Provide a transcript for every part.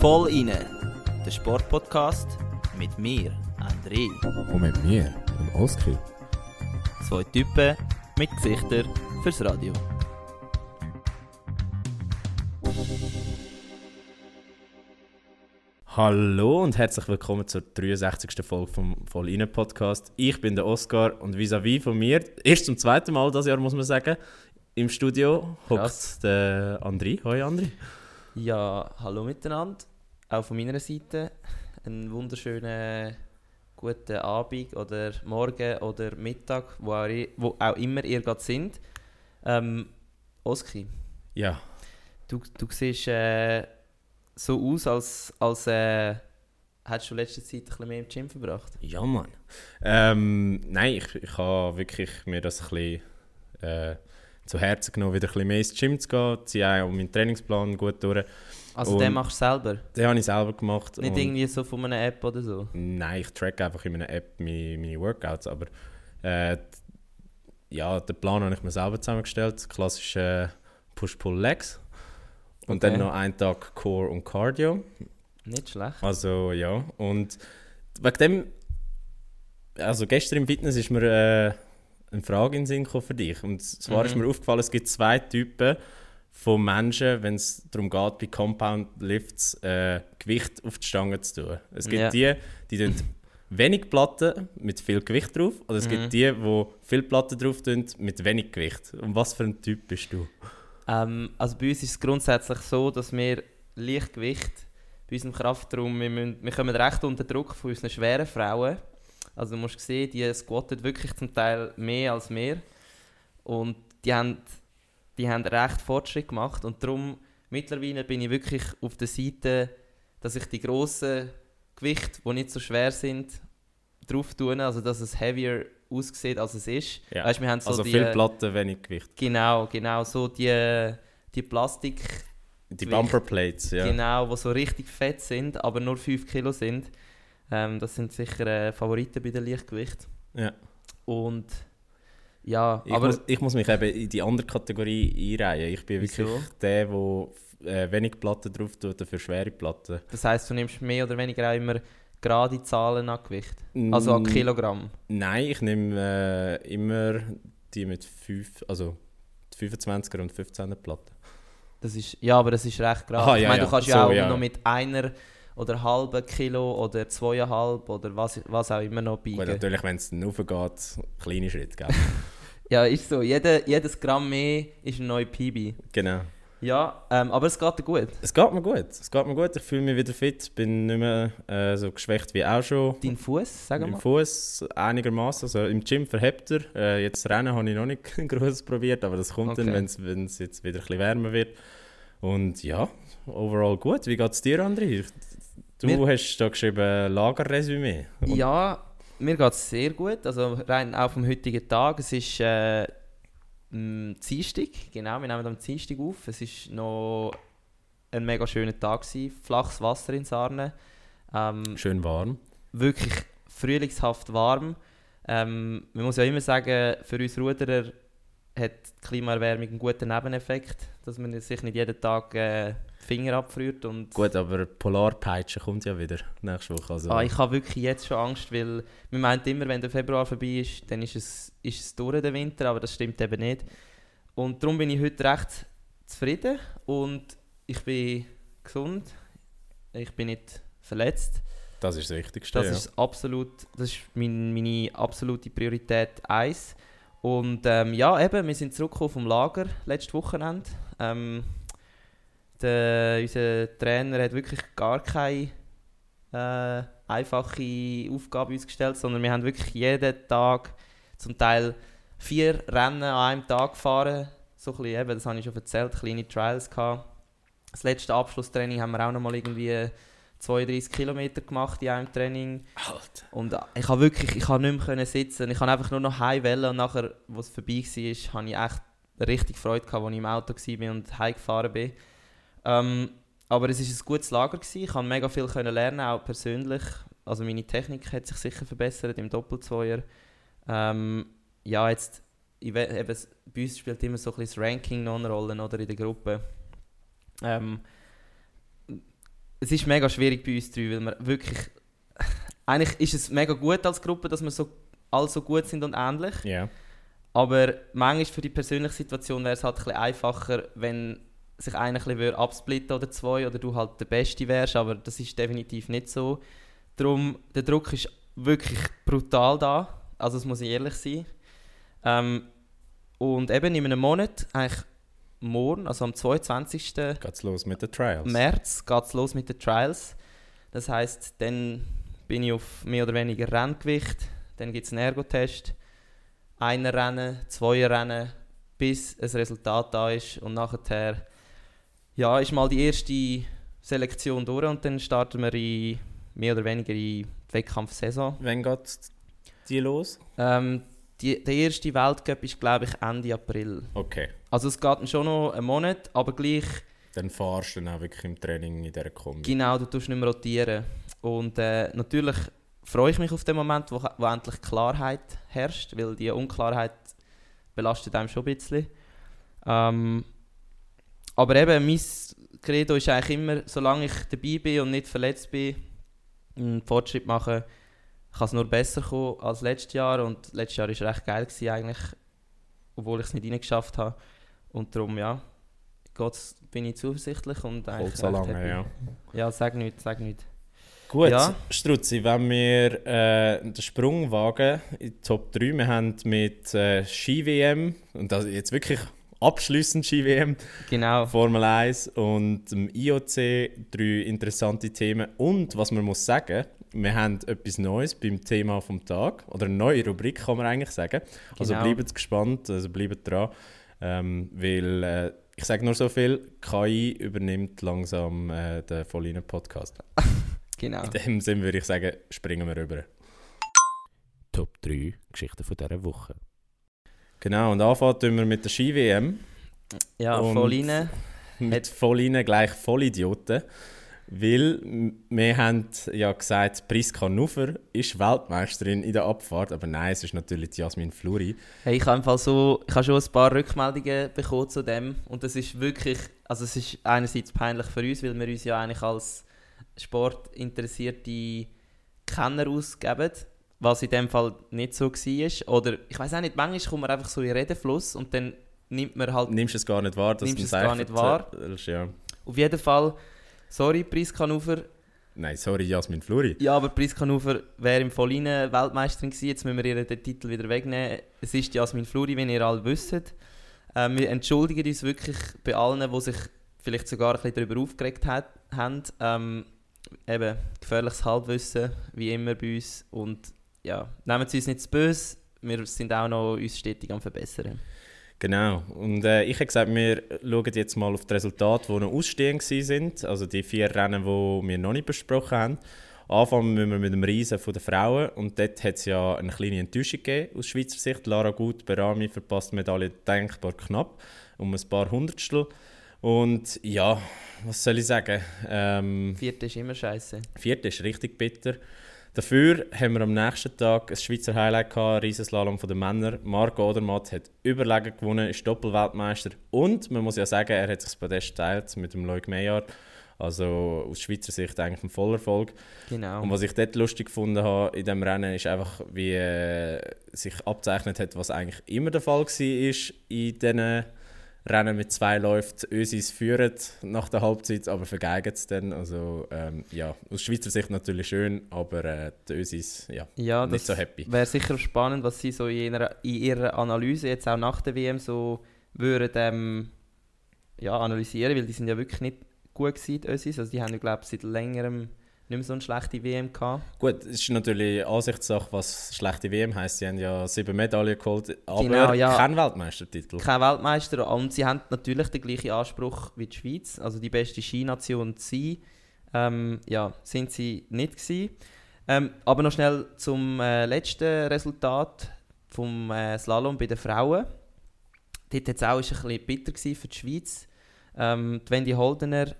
Voll inne, der Sportpodcast mit mir, André. Und mit mir, dem Oskar. Zwei Typen mit Gesichtern fürs Radio. Hallo und herzlich willkommen zur 63. Folge vom Voll inne Podcast. Ich bin der Oskar und vis-à-vis von mir, erst zum zweiten Mal das Jahr muss man sagen, im Studio hockt der André. Hoi André. Ja, hallo miteinander. Auch von meiner Seite einen wunderschönen guten Abend oder Morgen oder Mittag, wo auch, wo auch immer ihr gerade sind. Ähm, Oski, Ja, du, du siehst äh, so aus, als, als äh, hättest du letzte Zeit ein bisschen mehr im Gym verbracht. ja Mann. Ähm, nein, ich, ich habe wirklich mir das ein bisschen äh, zu Herzen genommen, wieder ein bisschen mehr ins Gym zu gehen, ziehe auch meinen Trainingsplan gut durch. Also Und- den machst du selber, Den habe ich selber gemacht. nicht irgendwie so von einer App oder so. Nein, ich track einfach in meiner App meine, meine Workouts, aber äh, ja, den Plan habe ich mir selber zusammengestellt. Klassisch äh, Push-Pull-Legs. Und Okay. dann noch einen Tag Core und Cardio. Nicht schlecht. Also ja, und wegen dem, also gestern im Fitness ist mir äh, eine Frage in den Sinn gekommen für dich. Und zwar Mhm. ist mir aufgefallen, es gibt zwei Typen von Menschen, wenn es darum geht, bei Compound Lifts äh, Gewicht auf die Stange zu tun. Es gibt Ja. die, die tun wenig Platten mit viel Gewicht drauf, oder es Mhm. gibt die, die viel Platten drauf tun mit wenig Gewicht. Und was für ein Typ bist du? Ähm, also bei uns ist es grundsätzlich so, dass wir Leichtgewicht bei unserem Kraftraum, wir, müssen, wir kommen recht unter Druck von unseren schweren Frauen. Also du musst sehen, die squatten wirklich zum Teil mehr als wir. Und die haben, die haben recht Fortschritt gemacht. Und darum, mittlerweile bin ich wirklich auf der Seite, dass ich die grossen Gewichte, die nicht so schwer sind, drauf tue. Also dass es heavier aussieht, als es ist. Ja. Weißt, wir haben so also die, viel Platten, wenig Gewicht. Genau, genau, so die, die Plastik, Die. Bumperplates, ja. genau, die so richtig fett sind, aber nur 5 Kilo sind. Ähm, das sind sicher äh, Favoriten bei den Leichtgewicht. ja. Und ja, Ich, aber muss, ich muss mich eben in die andere Kategorie einreihen. Ich bin Wieso? wirklich der, der äh, wenig Platten drauf tut für schwere Platten. das heisst, du nimmst mehr oder weniger auch immer gerade Zahlen an Gewicht. Also an Mm, Kilogramm. Nein, ich nehme äh, immer die mit 5, also die 25er und 15er Platten. Das ist, ja, aber das ist recht gerade. Ich ja, meine, ja. du kannst ja So, auch ja. noch mit einer oder halben Kilo oder zweieinhalb oder was, was auch immer noch Gut, biegen. natürlich, wenn es dann raufgeht, kleine Schritte, gell? Ja, ist so. Jede, jedes Gramm mehr ist ein neuer PB. genau. Ja, ähm, aber es geht dir gut. Es geht mir gut. Es geht mir gut. Ich fühle mich wieder fit. Bin nicht mehr äh, so geschwächt wie auch schon. Dein Fuß, sag Im mal. Fuß einigermaßen. Also im Gym verhebt er. Äh, jetzt Rennen habe ich noch nicht groß probiert, aber das kommt dann, Okay. wenn es jetzt wieder ein bisschen wärmer wird. Und ja, overall gut. Wie geht es dir, André? Du Mir- hast da geschrieben Lagerresümee. Ja, mir geht es sehr gut. Also rein auch vom heutigen Tag. Es ist äh, Dienstag, genau, wir nehmen am Dienstag auf. Es ist noch ein mega schöner Tag gewesen. Flaches Wasser in Sarne. Ähm, Schön warm. wirklich frühlingshaft warm. Ähm, man muss ja immer sagen, für uns Ruderer hat die Klimaerwärmung einen guten Nebeneffekt, dass man sich nicht jeden Tag äh, Finger abfriert. Und Gut, aber Polarpeitsche kommt ja wieder nächste Woche. Also, ah, ich habe wirklich jetzt schon Angst, weil man meint immer, wenn der Februar vorbei ist, dann ist es, ist es durch den Winter, aber das stimmt eben nicht. Und darum bin ich heute recht zufrieden und ich bin gesund, ich bin nicht verletzt. das ist das Wichtigste. Das ja. ist absolut, das ist mein, meine absolute Priorität 1. Und ähm, ja, eben, wir sind zurückgekommen vom Lager letztes Wochenende. Ähm, der, unser Trainer hat wirklich gar keine äh, einfache Aufgabe uns gestellt, sondern wir haben wirklich jeden Tag zum Teil vier Rennen an einem Tag gefahren. So ein bisschen, eben, das habe ich schon erzählt, kleine Trials gehabt. Das letzte Abschlusstraining haben wir auch noch mal irgendwie 32 Kilometer gemacht in einem Training. Alter. Und äh, ich habe wirklich, ich habe nicht mehr können sitzen. Ich habe einfach nur noch heimwählen und nachher, wo es vorbei war, habe ich echt richtig Freude gehabt, als ich im Auto war und heimgefahren bin. Ähm, aber es war ein gutes Lager. Gewesen. Ich konnte mega viel können lernen, auch persönlich. Also meine Technik hat sich sicher verbessert im Doppelzweier. Ähm, ja, jetzt eben, bei uns spielt immer so ein bisschen das Ranking noch eine Rolle oder in der Gruppe. Ähm, es ist mega schwierig bei uns drei, weil wir wirklich... Eigentlich ist es mega gut als Gruppe, dass wir so, alle so gut sind und ähnlich. Ja. Aber manchmal für die persönliche Situation wäre es halt ein bisschen einfacher, wenn sich einer ein bisschen absplitten oder zwei oder du halt der Beste wärst, aber das ist definitiv nicht so. Darum, der Druck ist wirklich brutal da, also das muss ich ehrlich sein. Ähm, und eben in einem Monat, eigentlich morgen, also am 22. Geht's los mit den Trials. März geht es los mit den Trials. Das heißt, dann bin ich auf mehr oder weniger Renngewicht. Dann gibt es einen Ergotest. Einer Rennen, zwei Rennen, bis ein Resultat da ist. Und nachher ja, ist mal die erste Selektion durch und dann starten wir in, mehr oder weniger in die Wettkampfsaison. Wann geht die los? Ähm, die, der erste Weltcup ist, glaube ich, Ende April. Okay. Also es geht schon noch einen Monat, aber gleich Dann fahrst du dann auch wirklich im Training in dieser Kombi. Genau, du tust nicht mehr rotieren. Und äh, natürlich freue ich mich auf den Moment, wo, wo endlich Klarheit herrscht, weil die Unklarheit belastet einem schon ein bisschen. Ähm, aber eben, mein Credo ist eigentlich immer, solange ich dabei bin und nicht verletzt bin, einen Fortschritt machen, kann es nur besser kommen als letztes Jahr. Und letztes Jahr war recht geil gewesen eigentlich, obwohl ich es nicht reingeschafft habe. Und darum, ja, geht's, bin ich zuversichtlich und eigentlich so lange, happy. ja. Ja, sag nicht, sag nicht. Gut, Ja. Struzzi, wenn wir äh, den Sprung wagen in die Top 3, wir haben mit äh, Ski-WM, und das jetzt wirklich abschließend Ski-WM, Genau. Formel 1 und dem IOC drei interessante Themen. Und was man muss sagen, wir haben etwas Neues beim Thema vom Tag, oder eine neue Rubrik kann man eigentlich sagen. Also Genau. bleibt gespannt, also bleibt dran, ähm, weil äh, ich sage nur so viel, KI übernimmt langsam äh, den Vollinen-Podcast. Genau. In dem Sinn würde ich sagen, springen wir rüber. Top 3 Geschichten von dieser Woche. Genau, und anfangen tun wir mit der Ski-WM. Ja, Und- voll rein. Mit voll rein gleich Vollidioten. Weil wir haben ja gesagt, Priska Nufer ist Weltmeisterin in der Abfahrt, aber nein, es ist natürlich die Jasmin Fluri. Hey, ich habe Fall so, ich habe schon ein paar Rückmeldungen bekommen zu dem und das ist wirklich, also es ist einerseits peinlich für uns, weil wir uns ja eigentlich als sportinteressierte Kenner ausgeben, was in dem Fall nicht so war. Oder ich weiß auch nicht, manchmal kommt man einfach so in den Redefluss und dann nimmt man halt Nimmst du es gar nicht wahr? dass Nimmst du es gar nicht wahr? Ja. auf jeden Fall, sorry Priska Nufer, Nein, sorry, Jasmin Fluri. Ja, aber Priska Nufer wäre im Vollinen Weltmeisterin gewesen. Jetzt müssen wir ihr den Titel wieder wegnehmen. Es ist Jasmin Fluri, wie ihr alle wisst. Ähm, wir entschuldigen uns wirklich bei allen, die sich vielleicht sogar ein bisschen darüber aufgeregt hat, haben. Ähm, eben, gefährliches Halbwissen, wie immer bei uns. Und ja, nehmen Sie uns nicht zu böse. Wir sind auch noch uns stetig am Verbessern. Genau. Und äh, ich habe gesagt, wir schauen jetzt mal auf die Resultate, die noch ausstehend sind. Also die vier Rennen, die wir noch nicht besprochen haben. Anfangen müssen wir mit dem Riesen der Frauen. Und dort hat es ja eine kleine Enttäuschung gegeben aus Schweizer Sicht. Lara Gut, Berami verpasst die Medaille denkbar knapp, um ein paar Hundertstel. Und ja, was soll ich sagen? Ähm, Vierte ist immer scheiße. Vierte ist richtig bitter. Dafür haben wir am nächsten Tag ein Schweizer Highlight gehabt, Riesenslalom von den Männern. Marco Odermatt hat überlegen gewonnen, ist Doppelweltmeister und man muss ja sagen, er hat sich das Podest geteilt mit dem Loic Meillard. Also aus Schweizer Sicht eigentlich ein Vollerfolg. Genau. Und was ich dort lustig gefunden habe in dem Rennen, ist einfach, wie äh, sich abzeichnet hat, was eigentlich immer der Fall war in diesen Rennen mit zwei. Die Ösis führen nach der Halbzeit, aber vergeigen es dann. Also ähm, ja, aus Schweizer Sicht natürlich schön, aber äh, die Ösis, ja, Ja, nicht so happy. wäre sicher spannend, was sie so in ihrer, in ihrer Analyse jetzt auch nach der WM so würden ähm, ja, analysieren, weil die sind ja wirklich nicht gut gewesen, die Ösis. Also die haben ja glaube ich seit längerem nicht mehr so eine schlechte WM gehabt. Gut, es ist natürlich Ansichtssache, was schlechte WM heisst. Sie haben ja sieben Medaillen geholt, aber Genau, ja. kein Weltmeistertitel. Kein Weltmeister und sie haben natürlich den gleichen Anspruch wie die Schweiz, also die beste Skination zu sein. Ähm, ja, sind sie nicht gewesen. Ähm, aber noch schnell zum äh, letzten Resultat vom äh, Slalom bei den Frauen. Dort hat es auch ist ein bisschen bitter für die Schweiz. Ähm, die Wendy Holdener,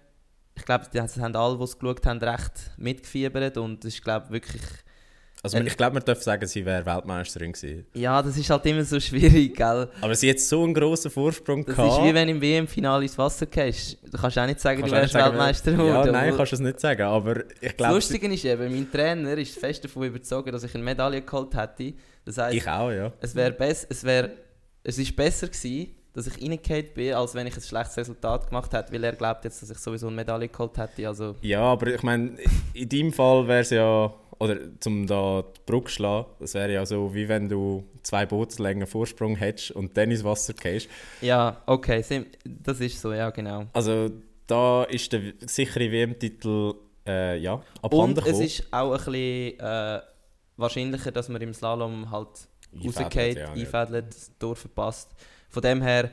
ich glaube, das haben alle, die es geschaut haben, recht mitgefiebert und es ist glaube wirklich Also Äh, ich glaube, man darf sagen, sie wäre Weltmeisterin gewesen. Ja, das ist halt immer so schwierig, gell? Aber sie hat so einen grossen Vorsprung Das gehabt. ist wie wenn im WM-Finale ins Wasser gehst. Du kannst auch nicht sagen, Kannst du wärst sagen, Weltmeister Ja, nein, kannst du es nicht sagen, aber ich Das glaube... Lustige ist eben, mein Trainer ist fest davon überzeugt, dass ich eine Medaille geholt hätte. Das heisst, Ich auch, ja. es wäre es wär, es ist besser gewesen, dass ich reingefallen bin, als wenn ich ein schlechtes Resultat gemacht hätte, weil er glaubt jetzt, dass ich sowieso eine Medaille geholt hätte. Also, Ja, aber ich meine, in deinem Fall wäre es ja... Oder zum da die Brücke schlagen, das wäre ja so, wie wenn du zwei Bootslängen Vorsprung hättest und dann ins Wasser gehst. ja, okay, das ist so, ja genau. Also da ist der sichere WM-Titel äh, ja, abhanden Und es ist auch ein bisschen äh, wahrscheinlicher, dass man im Slalom halt Einfädelt, rausgeht, ja, ja. einfädelt, das Tor verpasst. Von dem her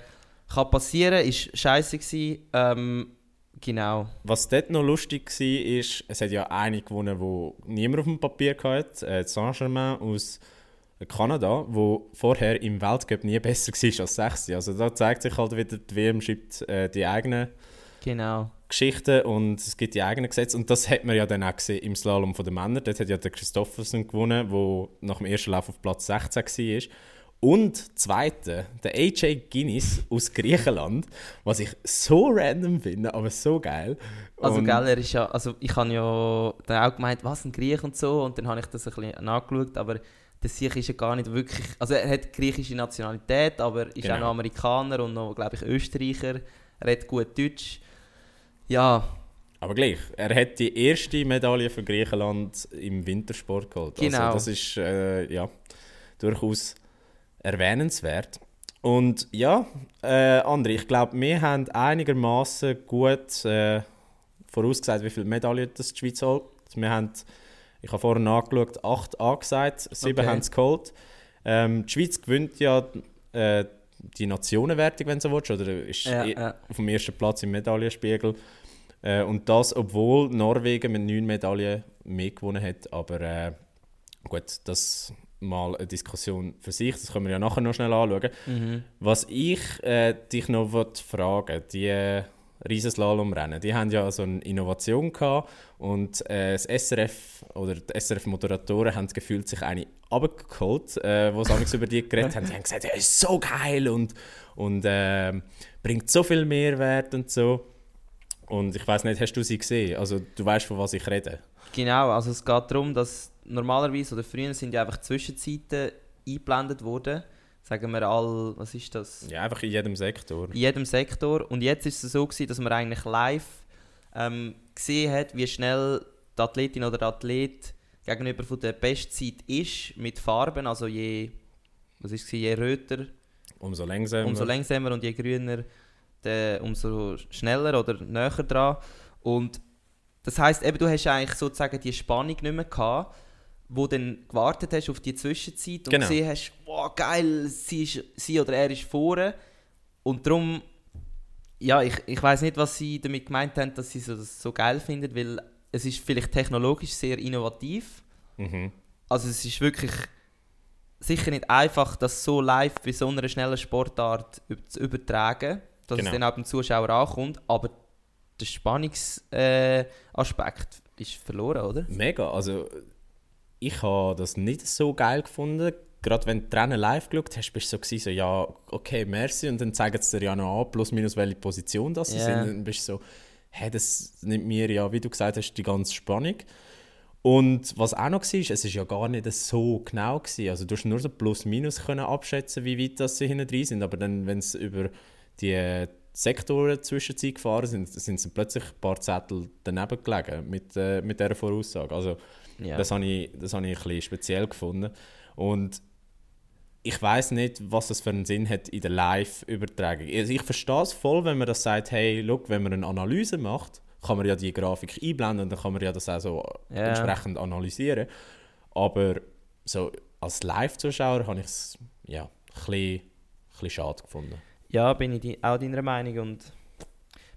kann passieren, ist scheiße gewesen. Ähm, genau. Was dort noch lustig war, ist, es hat ja eine gewonnen, die niemand auf dem Papier hatte, äh, Saint-Germain aus Kanada, wo vorher im Weltcup nie besser war als Sechste. Also da zeigt sich halt wieder, die WM schreibt äh, die eigenen Genau. Geschichten und es gibt die eigenen Gesetze. Und das hat man ja dann auch gesehen im Slalom der Männer. Dort hat ja der Christoffersen gewonnen, der nach dem ersten Lauf auf Platz 16 war. Und zweite, der AJ Guinness aus Griechenland, was ich so random finde, aber so geil. Also Und- gell, er ist ja, also ich habe ja dann auch gemeint, was, ein Griech und so, und dann habe ich das ein bisschen nachgeschaut, aber der Sieg ist ja gar nicht wirklich, also er hat griechische Nationalität, aber ist Genau. auch noch Amerikaner und noch, glaube ich, Österreicher, er redet gut Deutsch. Ja, Aber gleich, er hat die erste Medaille für Griechenland im Wintersport geholt. Genau. Also das ist äh, ja, durchaus erwähnenswert. Und ja, äh, André, ich glaube, wir haben einigermaßen gut äh, vorausgesagt, wie viele Medaillen das die Schweiz holt. Wir haben, ich habe vorhin nachgeschaut, acht angesagt, sieben Okay. haben es geholt. Ähm, die Schweiz gewinnt ja äh, die Nationenwertung, wenn du so willst, oder ist Ja, eh ja. auf dem ersten Platz im Medaillenspiegel. Äh, und das, obwohl Norwegen mit neun Medaillen mehr gewonnen hat. Aber äh, gut, das mal eine Diskussion für sich, das können wir ja nachher noch schnell anschauen. mhm. Was ich äh, dich noch fragen die äh, Riesenslalomrennen, die haben ja so eine Innovation gehabt und äh, das SRF oder die SRF-Moderatoren haben gefühlt sich eine abgeholt, äh, wo sie über die geredet haben. Die haben gesagt, ja, ist so geil und, und äh, bringt so viel Mehrwert und so. Und ich weiß nicht, hast du sie gesehen? Also du weißt, von was ich rede. Genau, also es geht darum, dass normalerweise oder früher sind ja einfach Zwischenzeiten eingeblendet worden. Sagen wir all, was ist das? Ja, einfach in jedem Sektor. In jedem Sektor. Und jetzt ist es so gewesen, dass man eigentlich live ähm, gesehen hat, wie schnell die Athletin oder der Athlet gegenüber von der Bestzeit ist mit Farben. Also je, was ist es, je röter, Umso langsamer. umso langsamer und je grüner, der, umso schneller oder näher dran. Und das heißt, eben, du hast eigentlich sozusagen die Spannung nicht mehr gehabt, wo du dann gewartet hast auf die Zwischenzeit und Genau. gesehen hast, wow, geil, sie, ist, sie oder er ist vorne. Und darum, ja, ich, ich weiß nicht, was sie damit gemeint haben, dass sie so, das so geil finden, weil es ist vielleicht technologisch sehr innovativ. Mhm. Also es ist wirklich sicher nicht einfach, das so live bei so einer schnellen Sportart zu übertragen, dass Genau. es dann auch beim Zuschauer ankommt, aber der Spannungsaspekt äh, ist verloren, oder? Mega, also ich habe das nicht so geil gefunden. Gerade wenn du die Rennen live geschaut hast, bist du so, gewesen, so ja, okay, merci. Und dann zeigen sie dir ja noch an, plus minus welche Position das sie Ja. sind. Und dann bist du so, hey, das nimmt mir ja, wie du gesagt hast, die ganze Spannung. Und was auch noch war, es ist ja gar nicht so genau gewesen. Also du hast nur so plus minus können abschätzen, wie weit das sie hinten drin sind. Aber dann, wenn es über die Sektoren zwischenzeit gefahren sind, sind plötzlich ein paar Zettel daneben gelegen mit, äh, mit dieser Voraussage. Also Ja. das habe ich, das habe ich ein bisschen speziell gefunden. Und ich weiß nicht, was das für einen Sinn hat in der Live-Übertragung. Also ich verstehe es voll, wenn man das sagt, hey, look, wenn man eine Analyse macht, kann man ja die Grafik einblenden und dann kann man ja das auch so Ja. entsprechend analysieren. Aber so als Live-Zuschauer habe ich es ja, ein bisschen, ein bisschen schade gefunden. Ja, bin ich di- auch deiner Meinung und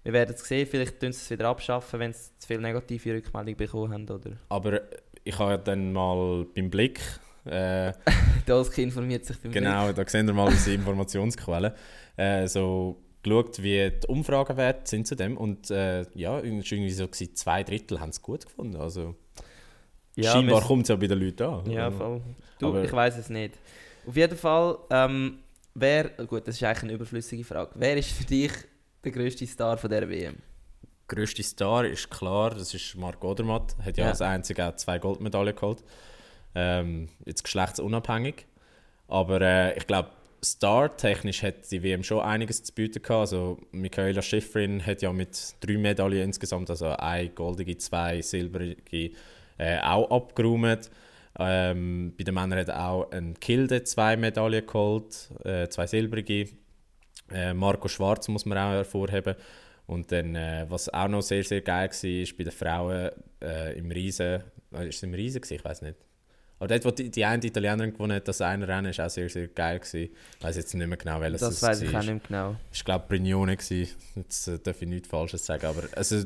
wir werden es sehen, vielleicht tun sie es wieder abschaffen, wenn sie zu viele negative Rückmeldungen bekommen haben, oder? Aber ich habe dann mal beim Blick äh, Dolski informiert sich beim Genau, da sehen wir mal unsere Informationsquellen. Äh, so geschaut, wie die Umfragewerte sind zu dem. Und äh, ja, irgendwie so, gewesen, zwei Drittel haben es gut gefunden. Also, Ja, Scheinbar kommt es ja bei den Leuten an. Ja, voll. Du, Aber- ich weiß es nicht. Auf jeden Fall, ähm, wer, gut, das ist eigentlich eine überflüssige Frage. Wer ist für dich der grösste Star von dieser WM? Der grösste Star ist klar, das ist Marc Odermatt. Hat ja, Ja. als einziger zwei Goldmedaillen geholt. Ähm, jetzt geschlechtsunabhängig. Aber äh, ich glaube, Star-technisch hat die WM schon einiges zu bieten gehabt. Also Michaela Schifrin hat ja mit drei Medaillen insgesamt, also eine goldige, zwei silbrige, äh, auch abgeräumt. Ähm, bei den Männern hat auch ein Kilde zwei Medaillen geholt, äh, zwei silbrige. Äh, Marco Schwarz muss man auch hervorheben. Und dann, äh, was auch noch sehr, sehr geil war, ist bei den Frauen äh, im Riesen. Äh, ist es im Riesen? Gewesen? Ich weiß nicht. Aber dort, wo die, die eine Italienerin gewonnen hat, das eine Rennen, ist auch sehr, sehr geil. Gewesen. Ich weiß jetzt nicht mehr genau, welches Das es weiß ich war. auch nicht mehr genau. Ich glaube, Brignone war. Jetzt äh, darf ich nichts Falsches sagen. Aber also,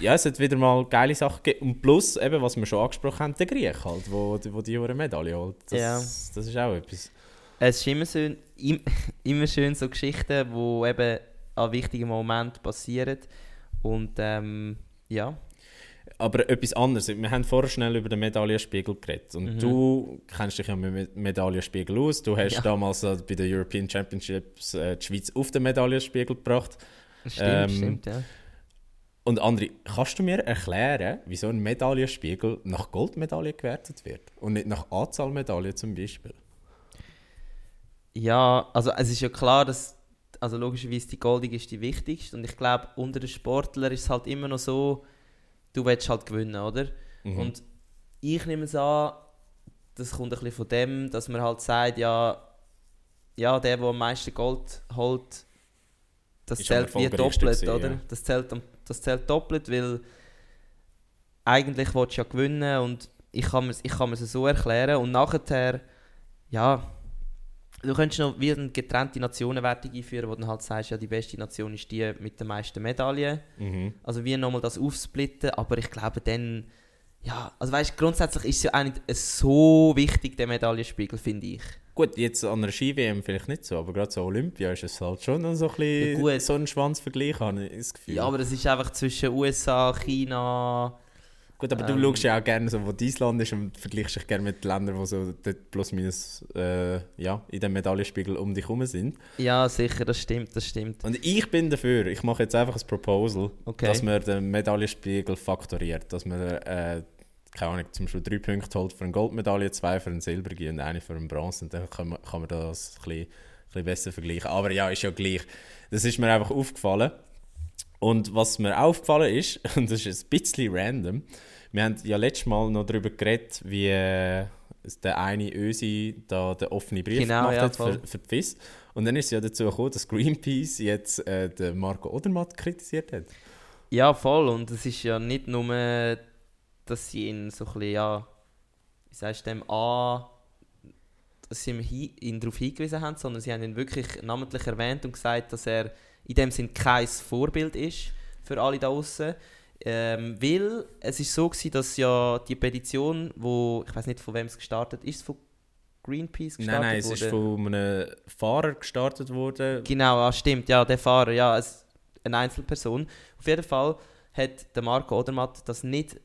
ja, es hat wieder mal geile Sachen gegeben. Und plus, eben, was wir schon angesprochen haben, der Griech halt, wo, wo die eine Medaille holt. Das, Ja. das ist auch etwas. Es ist immer, im, immer schön so Geschichten, die eben an wichtigen Momenten passieren. Und ähm, ja, Aber etwas anderes. Wir haben vorher schnell über den Medaillenspiegel geredet. Und Mhm. du kennst dich ja mit dem Medaillenspiegel aus. Du hast Ja. damals äh, bei den European Championships äh, die Schweiz auf den Medaillenspiegel gebracht. stimmt, Ähm, stimmt, ja. Und André, kannst du mir erklären, wieso ein Medaillenspiegel nach Goldmedaille gewertet wird? Und nicht nach Anzahl Medaillen zum Beispiel? Ja, also es ist ja klar, dass also logischerweise die Goldige ist die wichtigste und ich glaube unter den Sportlern ist es halt immer noch so, du willst halt gewinnen, oder? Mhm. Und ich nehme es an, das kommt ein bisschen von dem, dass man halt sagt, ja, ja der, der am meisten Gold holt, das Ist zählt wie doppelt, gewesen, oder? ja. Das, zählt, das zählt doppelt, weil eigentlich willst du ja gewinnen und ich kann mir ich kann mir's so erklären und nachher, ja, du könntest noch wie eine getrennte Nationenwertung einführen, wo du halt sagst, ja, die beste Nation ist die mit den meisten Medaillen. Mhm. Also wie nochmal das aufsplitten, aber ich glaube dann, ja, also weißt grundsätzlich ist es ja auch nicht so wichtig, der Medaillenspiegel, finde ich. Gut, jetzt an einer Ski-WM vielleicht nicht so, aber gerade so Olympia ist es halt schon so ein bisschen Ja, so ein Schwanzvergleich, habe ich das Gefühl. Ja, aber das ist einfach zwischen USA, China. Gut, aber Ähm, du schaust ja auch gerne, so, wo dein Land ist und vergleichst dich gerne mit Ländern, die so dort plus minus äh, ja, in dem Medaillenspiegel um dich herum sind. Ja, sicher, das stimmt, das stimmt. Und ich bin dafür, ich mache jetzt einfach ein Proposal, Okay. dass man den Medaillenspiegel faktoriert. Dass man, äh, keine Ahnung, zum Beispiel drei Punkte holt für eine Goldmedaille, zwei für eine silbrige und eine für eine Bronze. Und dann kann man, kann man das ein bisschen, ein bisschen besser vergleichen. Aber ja, ist ja gleich. Das ist mir einfach aufgefallen. Und was mir aufgefallen ist, und das ist ein bisschen random, wir haben ja letztes Mal noch darüber geredet, wie äh, der eine Ösi da den offenen Brief Genau, gemacht ja, hat voll. für, für die FIS. Und dann ist es ja dazu gekommen, dass Greenpeace jetzt äh, den Marco Odermatt kritisiert hat. Ja, voll. Und es ist ja nicht nur, dass sie ihn so ein bisschen, ja, wie sagst du dem, an, dass sie ihn darauf hingewiesen haben, sondern sie haben ihn wirklich namentlich erwähnt und gesagt, dass er in dem Sinn kein Vorbild ist für alle da außen. Ähm, weil es ist so gewesen, dass ja die Petition, wo ich weiß nicht von wem es gestartet ist, es von Greenpeace gestartet Nein, nein, es wurde? ist von einem Fahrer gestartet worden. Genau, ah, stimmt, ja, der Fahrer, ja, es, eine Einzelperson. Auf jeden Fall hat der Marco Odermatt das nicht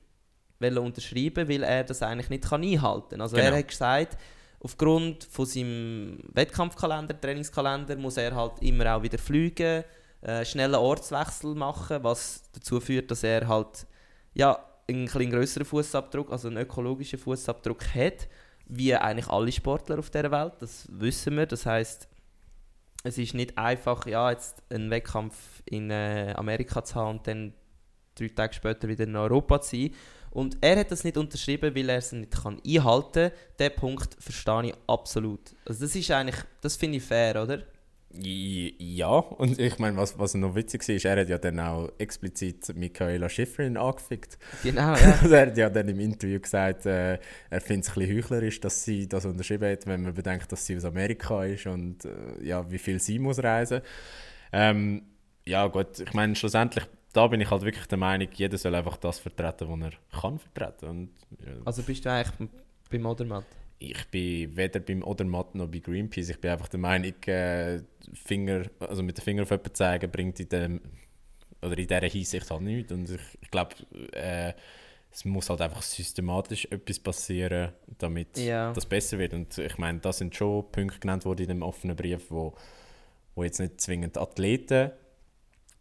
unterschreiben, weil er das eigentlich nicht kann einhalten kann. Also Genau. er hat gesagt, aufgrund von seinem Wettkampfkalender, Trainingskalender, muss er halt immer auch wieder fliegen, äh, schnellen Ortswechsel machen, was dazu führt, dass er halt ja, einen größeren Fußabdruck, also einen ökologischen Fußabdruck hat, wie eigentlich alle Sportler auf der Welt. Das wissen wir. Das heißt, es ist nicht einfach, ja, jetzt einen Wettkampf in äh, Amerika zu haben und dann drei Tage später wieder in Europa zu sein. Und er hat das nicht unterschrieben, weil er es nicht kann einhalten kann. Den Punkt verstehe ich absolut. Also das ist eigentlich, das finde ich fair, oder? Ja, und ich meine, was, was noch witzig war, ist, er hat ja dann auch explizit Michaela Schifrin angefickt. Genau, ja. Also er hat ja dann im Interview gesagt, äh, er findet es ein bisschen heuchlerisch, dass sie das unterschrieben hat, wenn man bedenkt, dass sie aus Amerika ist und äh, ja, wie viel sie muss reisen. Ähm, ja gut, ich meine, schlussendlich, da bin ich halt wirklich der Meinung, jeder soll einfach das vertreten, was er kann vertreten. Und, ja, Also bist du eigentlich beim Odermatt? Ich bin weder beim Odermatt noch bei Greenpeace. Ich bin einfach der Meinung, äh, Finger, also mit dem Finger auf jemanden zeigen, bringt in dem oder in dieser Hinsicht halt nichts. Und ich, ich glaube, äh, es muss halt einfach systematisch etwas passieren, damit Ja. das besser wird. Und ich meine, das sind schon Punkte genannt worden in dem offenen Brief, wo, wo jetzt nicht zwingend Athleten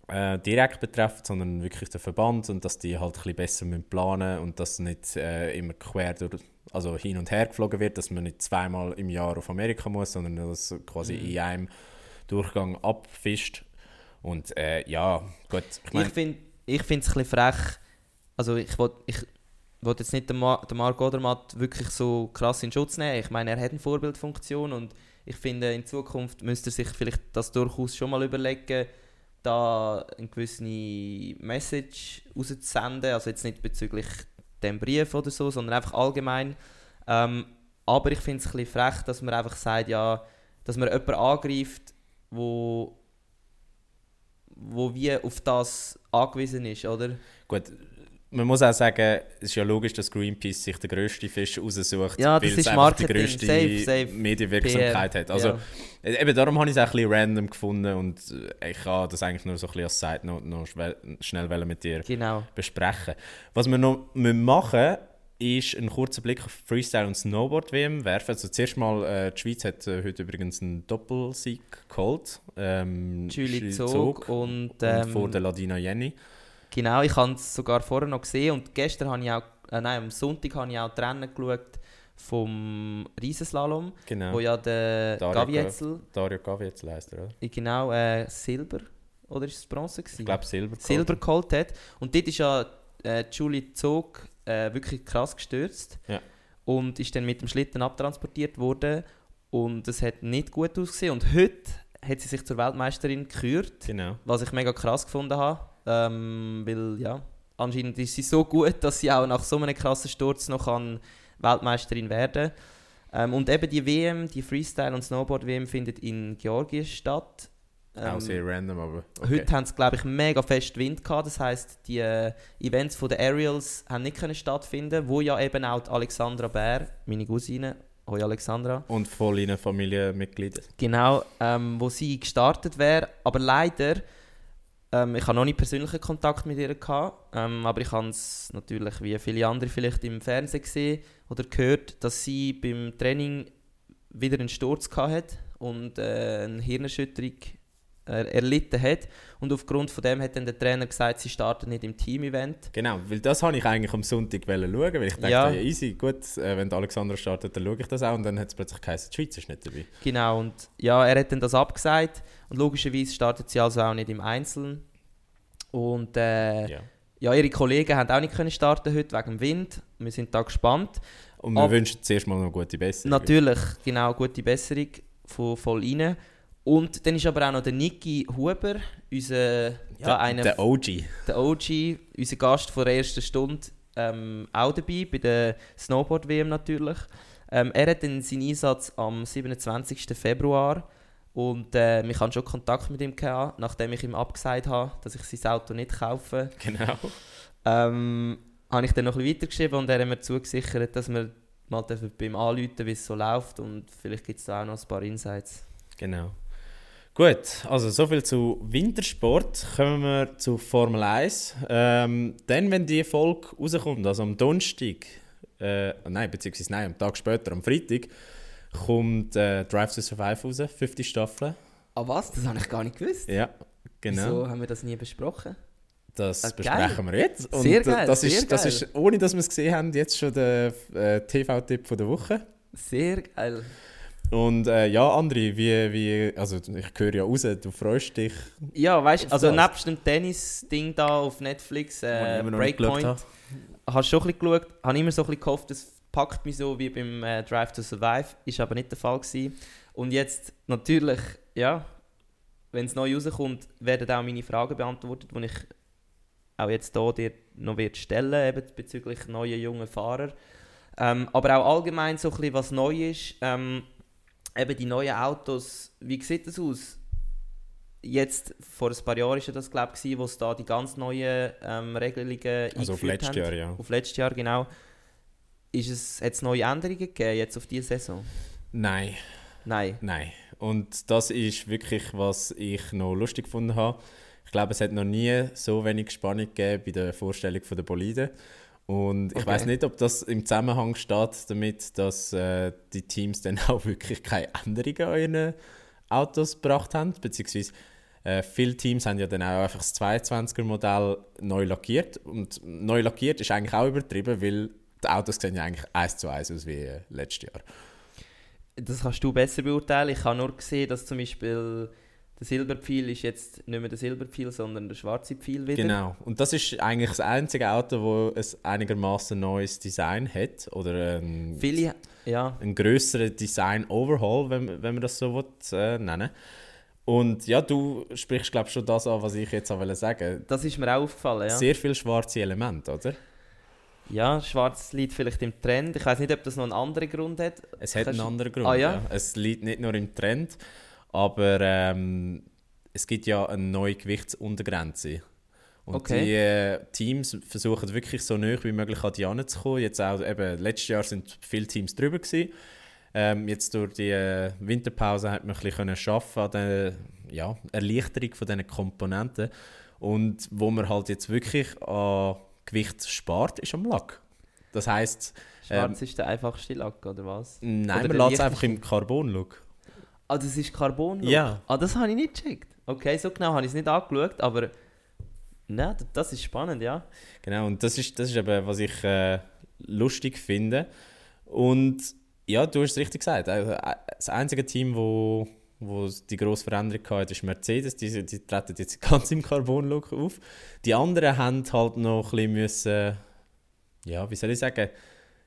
äh, direkt betreffen, sondern wirklich den Verband und dass die halt ein bisschen besser müssen planen und dass nicht äh, immer quer durch, also hin und her geflogen wird, dass man nicht zweimal im Jahr auf Amerika muss, sondern dass quasi Mhm. in einem Durchgang abfischt. Und äh, ja, gut, ich meine, ich finde ich es ein bisschen frech. Also ich wollte ich wollt jetzt nicht den, Ma den Marc Odermatt wirklich so krass in Schutz nehmen. Ich meine, er hat eine Vorbildfunktion und ich finde, in Zukunft müsste er sich vielleicht das durchaus schon mal überlegen, da eine gewisse Message rauszusenden. Also jetzt nicht bezüglich dem Brief oder so, sondern einfach allgemein. Ähm, aber ich finde es ein frech, dass man einfach sagt, ja, dass man jemanden angreift, wo wo wie auf das angewiesen ist, oder? Gut, man muss auch sagen, es ist ja logisch, dass Greenpeace sich den grössten Fisch raussucht, Ja, weil es einfach die grösste Safe, safe. Medienwirksamkeit PR. hat. Also, Ja. äh, eben darum habe ich es auch ein bisschen random gefunden und äh, ich kann das eigentlich nur so ein bisschen als Side Note noch schnell mit dir Genau. besprechen. Was wir noch machen ist einen kurzen Blick auf Freestyle und Snowboard WM werfen. Also zuerst mal, äh, die Schweiz hat äh, heute übrigens einen Doppelsieg geholt. Ähm, Julie Julie Zog und, und ähm, vor der Ladina Jenny. Genau, ich habe es sogar vorher noch gesehen und gestern habe ich auch, äh, nein, am Sonntag habe ich auch die Rennen geschaut vom Riesenslalom, Genau. wo ja der Dario Gavietzel, Dario Gavietzel heisst er, oder? genau, äh, Silber, oder ist es Bronze gewesen? Ich glaube Silber. Silber geholt hat. Und dort ist ja äh, Julie Zog äh, wirklich krass gestürzt. Ja. Und ist dann mit dem Schlitten abtransportiert worden. Und es hat nicht gut ausgesehen. Und heute hat sie sich zur Weltmeisterin gekürt, Genau. was ich mega krass gefunden habe. Ähm, weil ja, anscheinend ist sie so gut, dass sie auch nach so einem krassen Sturz noch kann Weltmeisterin werden ähm, Und eben die WM, die Freestyle- und Snowboard-WM findet in Georgien statt. auch Ähm, sehr random, aber okay. Heute haben sie, glaube ich, mega fest Wind gehabt. Das heisst, die äh, Events von den Aerials haben nicht können stattfinden, wo ja eben auch Alexandra Bär, meine Cousine, hoi Alexandra, Und voll in Familienmitglieder. genau, ähm, wo sie gestartet wäre. Aber leider, ähm, ich habe noch nicht persönlichen Kontakt mit ihr gehabt, ähm, aber ich habe es natürlich wie viele andere vielleicht im Fernsehen gesehen oder gehört, dass sie beim Training wieder einen Sturz gehabt hat und äh, eine Hirnerschütterung erlitten hat. Und aufgrund von dem hat dann der Trainer gesagt, sie startet nicht im Team-Event. Genau, weil das habe ich eigentlich am Sonntag schauen, weil ich dachte, Ja. ja. easy, gut, äh, wenn der Alexander startet, dann schaue ich das auch und dann hat es plötzlich geheißen, die Schweiz ist nicht dabei. Genau, und ja, er hat dann das abgesagt und logischerweise startet sie also auch nicht im Einzelnen. Und äh, Ja. ja, ihre Kollegen haben auch nicht können starten heute wegen dem Wind. Wir sind da gespannt. Und wir Ab- wünschen zuerst mal noch gute Besserung. Natürlich, genau, gute Besserung von voll rein. Und dann ist aber auch noch der Niki Huber, unser, ja, der, einer, der OG. der OG, unser Gast von der ersten Stunde, ähm, auch dabei, bei der Snowboard-WM natürlich. Ähm, er hat dann seinen Einsatz am 27. Februar und äh, ich hatte schon Kontakt mit ihm, gehabt, nachdem ich ihm abgesagt habe, dass ich sein Auto nicht kaufe. Genau. Ähm, habe ich dann noch ein bisschen weitergeschrieben und er hat mir zugesichert, dass wir mal bei ihm anrufen wie es so läuft und vielleicht gibt es da auch noch ein paar Insights. Genau. Gut, also soviel zu Wintersport. Kommen wir zu Formel 1. Ähm, dann, wenn die Folge rauskommt, also am Donnerstag, äh, nein, beziehungsweise nein, am Tag später, am Freitag, kommt äh, Drive to Survive raus, fünfte Staffel. Ah was? Das habe ich gar nicht gewusst. Ja, genau. Wieso haben wir das nie besprochen? Das Ah, besprechen wir jetzt. Und Sehr geil, das, sehr ist, das geil. ist, ohne dass wir es gesehen haben, jetzt schon der äh, TV-Tipp der Woche. Sehr geil. Und äh, ja, André, wie, wie, also ich höre ja raus, du freust dich. Ja, weißt du, also das? nebst dem Tennis-Ding da auf Netflix, äh, Breakpoint, hast du schon ein bisschen geschaut, habe immer so ein bisschen gehofft, es packt mich so wie beim äh, Drive to Survive, ist aber nicht der Fall gewesen. Und jetzt natürlich, ja, wenn es neu rauskommt, werden auch meine Fragen beantwortet, die ich auch jetzt hier dir noch wird stellen eben bezüglich neuen jungen Fahrer. Ähm, aber auch allgemein so ein bisschen, was neu ist. Ähm, eben die neuen Autos, wie sieht das aus? Jetzt, vor ein paar Jahren war das, glaube ich, wo es da die ganz neuen ähm, Regelungen Also auf letztes. Jahr, ja. Auf letztes Jahr, genau. Ist es, hat es neue Änderungen gegeben jetzt auf diese Saison? Nein, Nein. nein. Und das ist wirklich, was ich noch lustig gefunden habe. Ich glaube, es hat noch nie so wenig Spannung gegeben bei der Vorstellung der Boliden. Und ich Okay. weiß nicht, ob das im Zusammenhang steht damit, dass äh, die Teams dann auch wirklich keine Änderungen an ihren Autos gebracht haben, beziehungsweise äh, viele Teams haben ja dann auch einfach das 22er-Modell neu lackiert. Und neu lackiert ist eigentlich auch übertrieben, weil die Autos sehen ja eigentlich eins zu eins aus wie äh, letztes Jahr. Das kannst du besser beurteilen. Ich habe nur gesehen, dass zum Beispiel der Silberpfeil ist jetzt nicht mehr der Silberpfeil, sondern der schwarze Pfeil wieder. Genau. Und das ist eigentlich das einzige Auto, das ein einigermaßen neues Design hat. Oder ein, Viele, ja, ein größeren Design-Overhaul, wenn, wenn man das so will, äh, nennen Und ja, du sprichst, glaube ich, schon das an, was ich jetzt auch wollte sagen. das ist mir auch aufgefallen. Ja. Sehr viele schwarze Elemente, oder? Ja, schwarz liegt vielleicht im Trend. Ich weiß nicht, ob das noch einen anderen Grund hat. Es hat Kannst einen anderen Grund. Ah, ja? Es liegt nicht nur im Trend, aber ähm, es gibt ja eine neue Gewichtsuntergrenze. Und Okay. die äh, Teams versuchen wirklich so nah wie möglich an die anzukommen. Jetzt auch, eben, letztes Jahr sind viele Teams drüber gewesen. Ähm, jetzt durch die äh, Winterpause hat man ein bisschen schaffen an der ja, Erleichterung von diesen Komponenten. Und wo man halt jetzt wirklich an Gewicht spart, ist am Lack. Das heisst, Schwarz ist der einfachste Lack, oder was? nein, Oder man lässt es einfach im Carbon-Look. Ah, das ist Carbon? Ja. Ah, das habe ich nicht gecheckt. Okay, so genau habe ich es nicht angeschaut, aber... Nein, das ist spannend, ja. Genau, und das ist, das ist eben, was ich äh, lustig finde. Und ja, du hast es richtig gesagt. Also, äh, das einzige Team, wo, wo die grosse Veränderung hatte, ist Mercedes. Die, die treten jetzt ganz im Carbon-Look auf. Die anderen haben halt noch ein bisschen müssen, ja, wie soll ich sagen,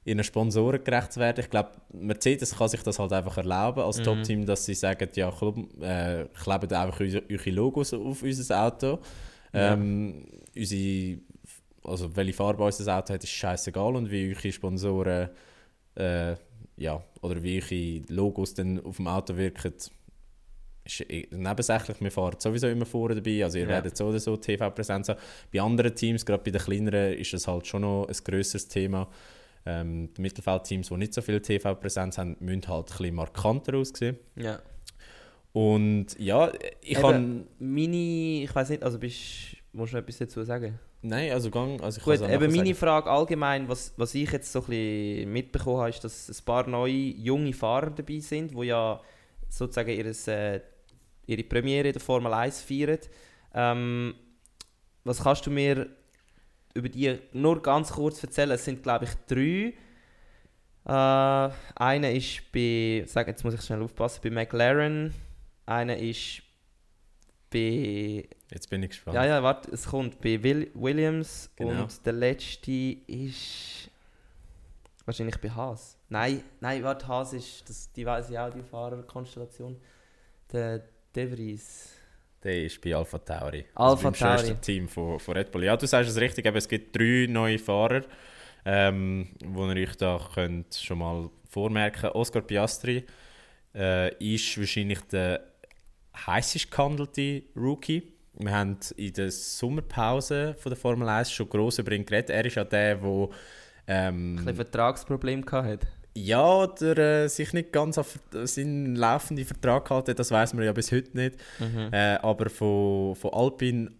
ihren Sponsoren gerecht werden. Ich glaube, Mercedes kann sich das halt einfach erlauben als Mhm. Top-Team, dass sie sagen, ja, komm, äh, klebt einfach eure, Logos auf unser Auto. Ja. Ähm, unsere, also welche Farbe unser Auto hat, ist scheißegal und wie eure Sponsoren äh, ja, oder wie eure Logos dann auf dem Auto wirken, ist eh nebensächlich. Wir fahren sowieso immer vorne dabei, also ihr Ja. werdet so oder so TV-Präsenz haben. Bei anderen Teams, gerade bei den kleineren, ist es halt schon noch ein grösseres Thema. Ähm, die Mittelfeldteams, die nicht so viel TV-Präsenz haben, müssen halt ein bisschen markanter aussehen. Ja. Und ja, ich Eben, kann... Meine... Ich weiß nicht, also bist... Musst du noch etwas dazu sagen? Nein, also gang... Also ich Gut, eben meine sagen. Frage allgemein, was, was ich jetzt so ein bisschen mitbekommen habe, ist, dass ein paar neue junge Fahrer dabei sind, die ja sozusagen ihres, äh, ihre Premiere in der Formel 1 feiern. Ähm, was kannst du mir über die nur ganz kurz erzählen? Es sind, glaube ich, drei. Äh, einer ist bei, sag, jetzt muss ich schnell aufpassen, bei McLaren. Einer ist bei Jetzt bin ich gespannt. ja, ja, warte, es kommt bei Will Williams Genau. und der letzte ist wahrscheinlich bei Haas. Nein, nein, warte, Haas ist, das, die weiß ich auch, die Fahrerkonstellation. Der De Vries. Der ist bei Alpha Tauri. Alpha beim schönsten Tauri. Team von, von Red Bull. Ja, du sagst es richtig, aber es gibt drei neue Fahrer, ähm, wo ihr euch da könnt schon mal vormerken Oscar Piastri äh, ist wahrscheinlich der heißest gehandelte Rookie. Wir haben in der Sommerpause von der Formel 1 schon gross über ihn geredet. Er ist ja der, der Ein ähm, Vertragsproblem gehabt hat. Ja, oder äh, sich nicht ganz an ver- seinen laufenden Vertrag gehalten das weiß man ja bis heute nicht. Mhm. Äh, aber von, von Alpine,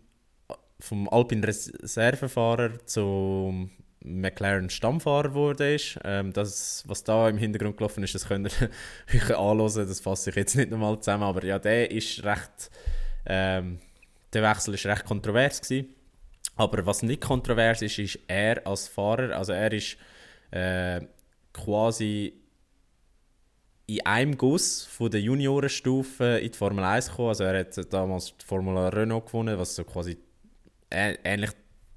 vom Alpine Res- Reservefahrer zum McLaren Stammfahrer wurde ist. Ähm, das, was da im Hintergrund gelaufen ist, das könnt ihr euch anhören, das fasse ich jetzt nicht nochmal zusammen, aber ja, der ist recht, ähm, der Wechsel ist recht kontrovers gewesen. Aber was nicht kontrovers ist, ist er als Fahrer, also er ist äh, quasi in einem Guss von der Juniorenstufe in die Formel 1 gekommen. Also er hat damals die Formel Renault gewonnen, was so quasi ähnlich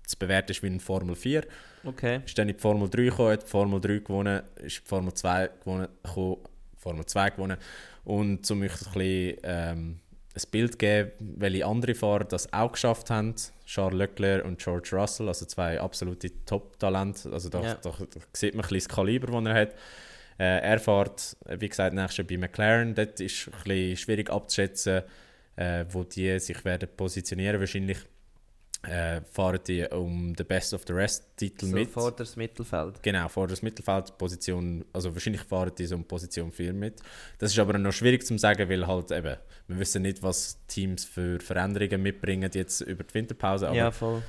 zu bewerten ist wie in Formel 4. Okay. Ist dann in die Formel 3 gekommen, hat die Formel 3 gewonnen, ist die Formel 2 gewonnen, gekommen, Formel 2 gewonnen. Und so möchte ich ein bisschen ähm, ein Bild geben, welche andere Fahrer das auch geschafft haben. Charles Leclerc und George Russell, also zwei absolute Top-Talente. Also da, Ja. da, da sieht man ein bisschen das Kaliber, das er hat. Äh, er fährt, äh, wie gesagt, nächstes Jahr bei McLaren. Dort ist es ein bisschen schwierig abzuschätzen, äh, wo die sich werden positionieren. Wahrscheinlich äh, fahren die um den Best of the Rest-Titel So mit. vor das Mittelfeld. Genau, vor das Mittelfeld, Position, also wahrscheinlich fahren die so um Position 4 mit. Das ist aber noch schwierig zu sagen, weil halt eben, wir wissen nicht, was Teams für Veränderungen mitbringen jetzt über die Winterpause, aber Ja, voll.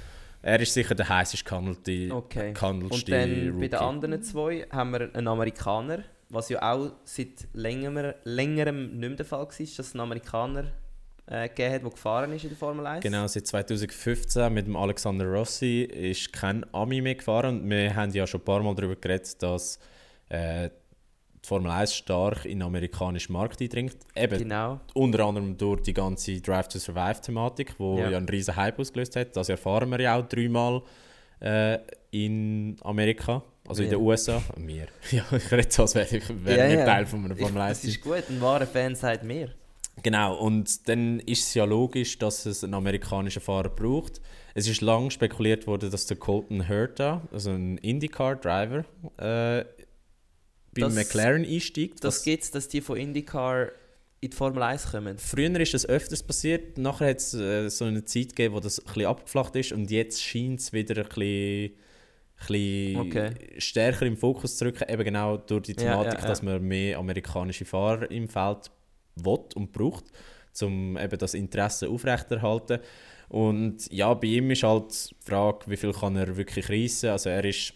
Er ist sicher der heißest gehandelte, Okay. Und dann bei Rookie. den anderen zwei haben wir einen Amerikaner, was ja auch seit längerem, längerem nicht mehr der Fall war, dass einen Amerikaner äh, gegeben hat, der gefahren ist in der Formel 1. Genau, seit 2015 mit dem Alexander Rossi ist kein Ami mehr gefahren. Und wir haben ja schon ein paar Mal darüber geredet, dass äh, die Formel 1 stark in den amerikanischen Markt eindringt. Eben Genau. unter anderem durch die ganze Drive to Survive-Thematik, die Ja. ja. einen riesen Hype ausgelöst hat. Das erfahren wir ja auch dreimal äh, in Amerika, also in Wir. den USA. Wir. Ja, ich rede so, als wäre ich wäre Ja, ja. Teil von einer Formel 1. das ist gut, ein wahrer Fan sagt mir. Genau, und dann ist es ja logisch, dass es einen amerikanischen Fahrer braucht. Es ist lange spekuliert worden, dass der Colton Herta, also ein IndyCar-Driver, äh, bei Das- McLaren einsteigt. Das gibt es, dass die von IndyCar in die Formel 1 kommen. Früher ist das öfters passiert, nachher hat es äh, so eine Zeit gegeben, wo das ein bisschen abgeflacht ist und jetzt scheint es wieder ein bisschen, ein bisschen Okay. stärker im Fokus zu rücken, eben genau durch die Ja, Thematik, ja, ja. dass man mehr amerikanische Fahrer im Feld will und braucht, um eben das Interesse aufrechterhalten. Und ja, bei ihm ist halt die Frage, wie viel kann er wirklich reissen. Also er ist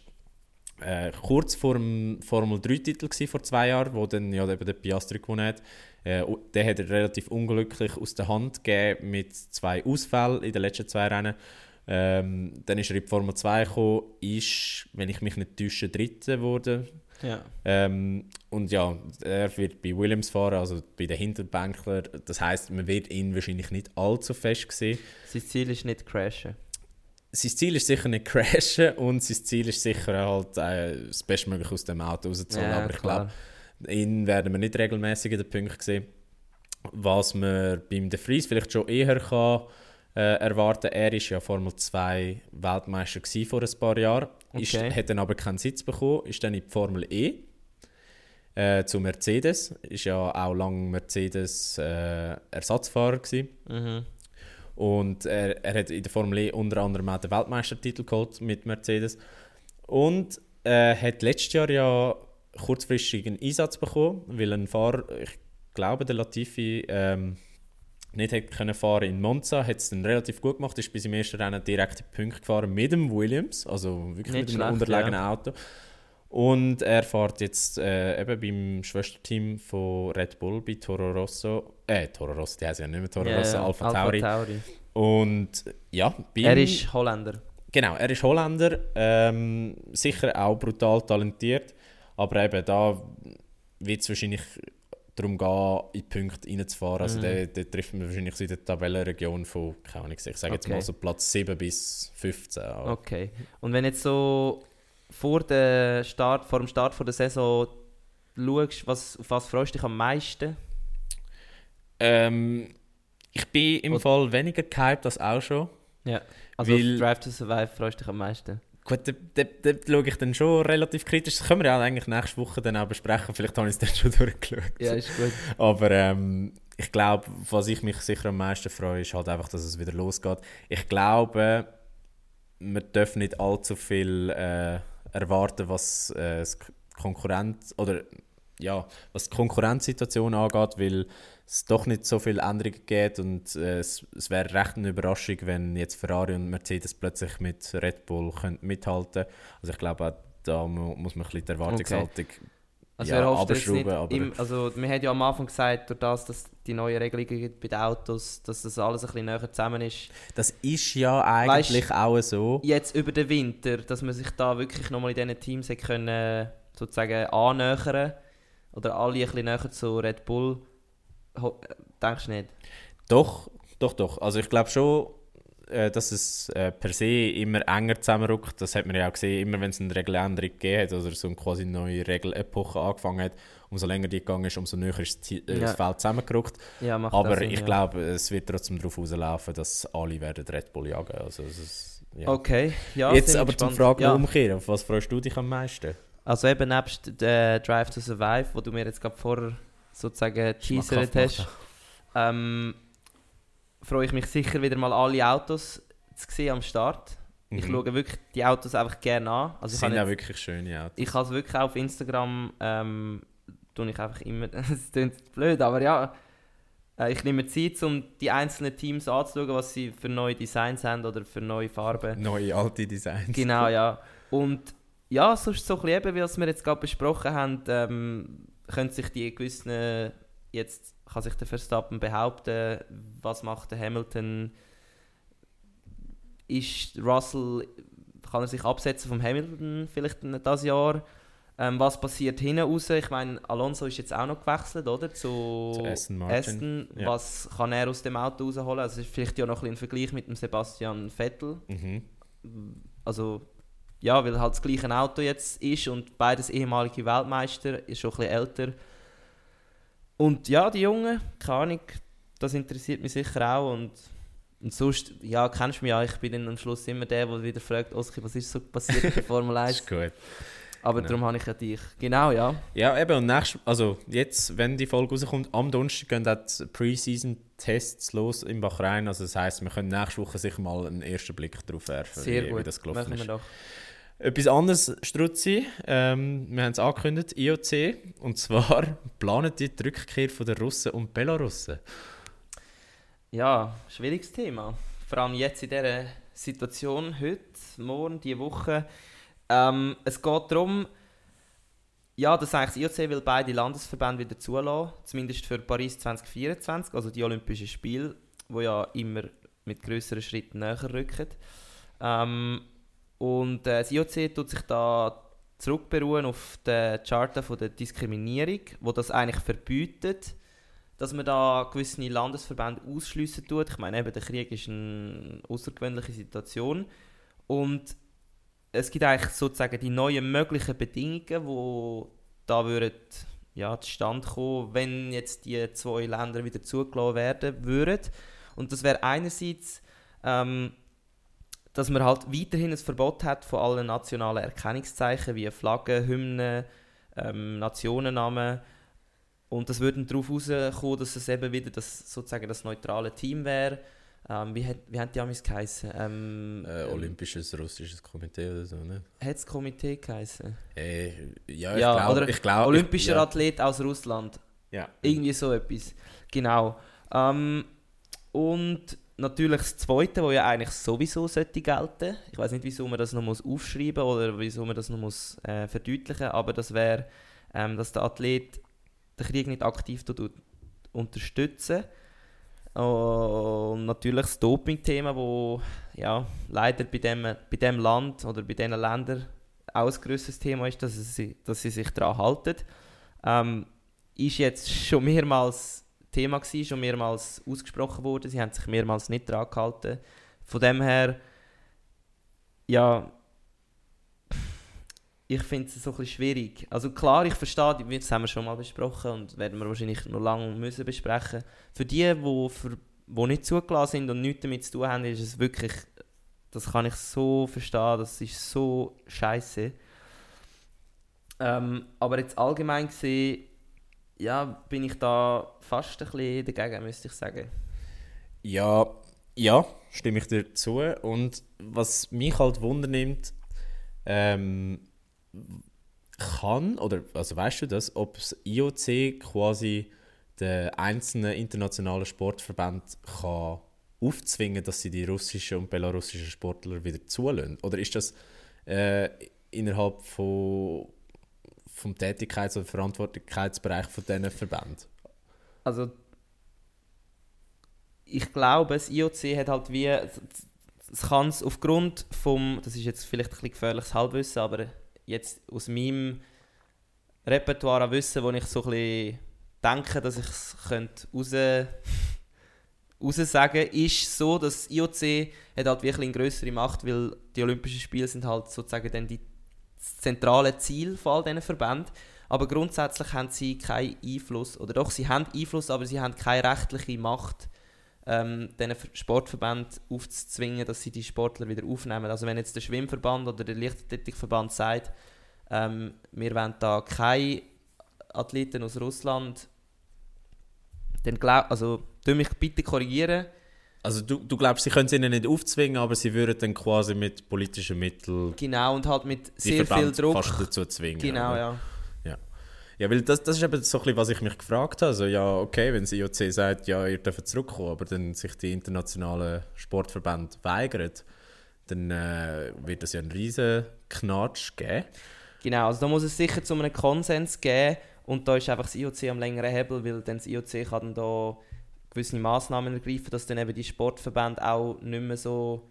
äh, kurz vor dem Formel 3-Titel gsi vor zwei Jahren, wo dann ja eben der Piastri gewonnen hat. Äh, den hat er relativ unglücklich aus der Hand gegeben mit zwei Ausfällen in den letzten zwei Rennen. Ähm, dann ist er in die Formel 2 gekommen, ist, wenn ich mich nicht täusche, Dritter geworden. Ja. Ähm, und ja, er wird bei Williams fahren, also bei den Hinterbänkler. Das heißt, man wird ihn wahrscheinlich nicht allzu fest sehen. Sein Ziel ist nicht crashen. Sein Ziel ist sicher nicht crashen und sein Ziel ist sicher halt äh, das Bestmögliche aus dem Auto rauszuholen. Ja, Aber ich glaube, ihn werden wir nicht regelmäßig in den Punkten sehen. Was man beim De Vries vielleicht schon eher kann, äh, erwarten Er war ja Formel 2 Weltmeister vor ein paar Jahren. Ist, Okay. hat dann aber keinen Sitz bekommen, ist dann in die Formel E äh, zu Mercedes. Ist ja auch lange Mercedes äh, Ersatzfahrer gewesen. Mhm. Und er, er hat in der Formel E unter anderem auch den Weltmeistertitel geholt mit Mercedes. Und äh, hat letztes Jahr ja kurzfristig einen Einsatz bekommen, weil ein Fahrer, ich glaube, der Latifi ähm, nicht hat können fahren in Monza, hat es dann relativ gut gemacht, ist bis im ersten Rennen direkt in die Punkte gefahren mit dem Williams, also wirklich Nicht mit einem unterlegenen Auto. Und er fährt jetzt äh, eben beim Schwesterteam von Red Bull bei Toro Rosso, äh, Toro Rosso, die heißen ja nicht mehr Toro Ja, Rosso, ja, Alpha Tauri. Tauri. Und ja, Er ist Holländer. Genau, er ist Holländer, ähm, sicher auch brutal talentiert, aber eben da wird es wahrscheinlich darum gehen, in die Punkte reinzufahren. Also Mhm. der, der trifft man wahrscheinlich in der Tabellenregion von, keine Ahnung, ich sage jetzt Okay. mal so Platz 7 bis 15. aber- Okay. Und wenn jetzt so vor, der Start, vor dem Start von der Saison schaust, was, auf was freust du dich am meisten? Ähm, ich bin im Und- Fall weniger gehypt als auch schon. Ja. Also Weil- auf Drive to Survive freust du dich am meisten? Gut, da schaue ich dann schon relativ kritisch. Das können wir ja eigentlich nächste Woche dann auch besprechen. Vielleicht habe ich es dann schon durchgeschaut. ist gut. Aber ähm, ich glaube, was ich mich sicher am meisten freue, ist halt einfach, dass es wieder losgeht. Ich glaube, man darf nicht allzu viel äh, erwarten, was äh, das Konkurrent oder ja, was die Konkurrenzsituation angeht, weil es doch nicht so viele Änderungen gibt und äh, es, es wäre recht eine Überraschung, wenn jetzt Ferrari und Mercedes plötzlich mit Red Bull können mithalten. Also ich glaube, auch da mu muss man ein bisschen die Erwartungshaltung Also Ja, runterschrauben, aber- im, also wir haben ja am Anfang gesagt, durch das, dass die neuen Regelungen gibt bei den Autos, dass das alles ein bisschen näher zusammen ist. Das ist ja eigentlich auch so. Jetzt über den Winter, dass man sich da wirklich nochmal in diesen Teams können, sozusagen annähern oder alle ein bisschen näher zu Red Bull. Äh, denkst du nicht? Doch, doch, doch. Also ich glaube schon, äh, dass es äh, per se immer enger zusammenrückt. Das hat man ja auch gesehen, immer wenn es eine Regeländerung gegeben hat oder so eine quasi neue Regelepoche angefangen hat, umso länger die gegangen ist, umso näher ist das, Ja. Feld zusammengerückt. Ja, Aber Sinn, ich ja. glaube, es wird trotzdem darauf rauslaufen, dass alle werden Red Bull jagen. Also ist. Okay, ja. Jetzt aber zum. Fragen umkehren. Auf was freust du dich am meisten? Also eben nebst der Drive to Survive, wo du mir jetzt gerade vorher sozusagen teasert hast, ähm, freue ich mich sicher wieder mal alle Autos zu sehen am Start. Ich Mhm. schaue wirklich die Autos einfach gerne an. Also sind auch jetzt- wirklich schöne Autos. ich habe es wirklich auf Instagram, ähm, tue ich einfach immer, es klingt blöd, aber ja, Äh, ich nehme Zeit, um die einzelnen Teams anzuschauen, was sie für neue Designs haben oder für neue Farben. Neue, alte Designs. Genau, ja. Und ja, sonst so ein bisschen eben, wie wir jetzt gerade besprochen haben, ähm, können sich die gewissen, jetzt kann sich der Verstappen behaupten, was macht der Hamilton, ist Russell, kann er sich absetzen vom Hamilton vielleicht das Jahr, ähm, was passiert hinten raus? Ich meine, Alonso ist jetzt auch noch gewechselt, oder? Zu, Zu Aston Martin. Aston. Ja. Was kann er aus dem Auto rausholen? Also ist vielleicht ja noch ein, bisschen ein Vergleich mit dem Sebastian Vettel. Mhm. Also ja, weil halt das gleiche Auto jetzt ist und beides ehemalige Weltmeister, ist schon ein bisschen älter. Und ja, die Jungen, keine Ahnung, das interessiert mich sicher auch und, und sonst, ja, kennst du mich ja, ich bin dann am Schluss immer der, der wieder fragt, Oski, was ist so passiert in der Formel 1? Ist gut. Aber Genau. darum habe ich ja dich. Genau, ja. Ja, eben, und nächst, also jetzt, wenn die Folge rauskommt, am Donnerstag gehen die Preseason-Tests los in Bahrain. Also das heisst, wir können nächste Woche sicher mal einen ersten Blick darauf werfen, Sehr wie, gut. wie das gelaufen Machen wir ist. doch. Etwas anderes, Struzzi, ähm, wir haben es angekündigt, IOC, und zwar planen die die Rückkehr der Russen und Belarussen. Ja, schwieriges Thema. Vor allem jetzt in dieser Situation, heute, morgen, diese Woche. Ähm, es geht darum, ja, dass eigentlich das IOC will beide Landesverbände wieder zulassen, zumindest für Paris 2024, also die Olympischen Spiele, wo ja immer mit größeren Schritten näher rücken. Ähm, und äh, das IOC tut sich da zurückberuhen auf die Charta von der Diskriminierung, wo das eigentlich verbietet, dass man da gewisse Landesverbände ausschliessen tut. Ich meine, eben, der Krieg ist eine außergewöhnliche Situation. Und es gibt eigentlich sozusagen die neuen möglichen Bedingungen, die da würden, ja, zustande kommen, wenn jetzt die zwei Länder wieder zugelassen werden würden. Und das wäre einerseits, ähm, dass man halt weiterhin ein Verbot hat von allen nationalen Erkennungszeichen wie Flaggen, Hymnen, ähm, Nationennamen. Und das würde darauf rauskommen, dass es eben wieder das, sozusagen das neutrale Team wäre. Ähm, wie, hat, wie haben die Amis geheißen? Ähm, Äh, Olympisches russisches Komitee oder so, ne? Hat das Komitee geheißen? Äh, ja, ich Ja, glaube, glaube, Olympischer ich, ja, Athlet aus Russland. ja. Irgendwie so etwas. Genau. Ähm, und natürlich das Zweite, wo ja eigentlich sowieso sollte gelten. Ich weiß nicht, wieso man das noch muss aufschreiben oder wieso man das noch muss äh, verdeutlichen, aber das wäre, ähm, dass der Athlet den Krieg nicht aktiv unterstützen. Und natürlich das Doping-Thema, wo ja, leider bei dem, bei dem Land oder bei diesen Ländern auch ein grosses Thema ist, dass sie, dass sie sich daran halten. Ähm, ist jetzt schon mehrmals Thema gewesen, schon mehrmals ausgesprochen worden. Sie haben sich mehrmals nicht daran gehalten. Von dem her, ja, ich finde es so ein bisschen schwierig. Also klar, ich verstehe, das haben wir schon mal besprochen und werden wir wahrscheinlich noch lange müssen besprechen. Für die, die, für, die nicht zugelassen sind und nichts damit zu tun haben, ist es wirklich, das kann ich so verstehen, das ist so scheiße. Ähm, aber jetzt allgemein gesehen, ja, bin ich da fast ein bisschen dagegen, müsste ich sagen. Ja, ja, stimme ich dir zu. Und was mich halt wundernimmt, ähm, kann, oder also weißt du das, ob das IOC quasi den einzelnen internationalen Sportverbänden kann aufzwingen, dass sie die russischen und belarussischen Sportler wieder zulassen? Oder ist das äh, innerhalb von, vom Tätigkeits- oder Verantwortlichkeitsbereich von diesen Verbänden? Also, ich glaube, das IOC hat halt wie, es kann es aufgrund vom, das ist jetzt vielleicht ein bisschen gefährliches Halbwissen, aber jetzt aus meinem Repertoire an Wissen, wo ich so ein bisschen denke, dass ich es könnte raus, raus ist so, dass das IOC hat halt wirklich eine größere Macht, weil die Olympischen Spiele sind halt sozusagen dann die das zentrale Ziel von all diesen Verbänden. Aber grundsätzlich haben sie keinen Einfluss, oder doch, sie haben Einfluss, aber sie haben keine rechtliche Macht, ähm, diesen Ver- Sportverbänden aufzuzwingen, dass sie die Sportler wieder aufnehmen. Also wenn jetzt der Schwimmverband oder der Leichtathletikverband sagt, ähm, wir wollen da keine Athleten aus Russland, dann glaub, also tu mich bitte korrigieren. Also du, du glaubst, sie können es ihnen nicht aufzwingen, aber sie würden dann quasi mit politischen Mitteln Genau, und halt mit sehr viel Verbände Druck. fast dazu zwingen. Genau, oder? ja. Ja, weil das, das ist eben so ein bisschen, was ich mich gefragt habe. Also, ja, okay, wenn das IOC sagt, ja, ihr dürft zurückkommen, aber dann sich die internationalen Sportverbände weigern, dann äh, wird das ja einen riesen Knatsch geben. Genau, also da muss es sicher zu einem Konsens geben und da ist einfach das IOC am längeren Hebel, weil dann das IOC kann dann da gewisse Massnahmen ergreifen, dass dann eben die Sportverbände auch nicht mehr so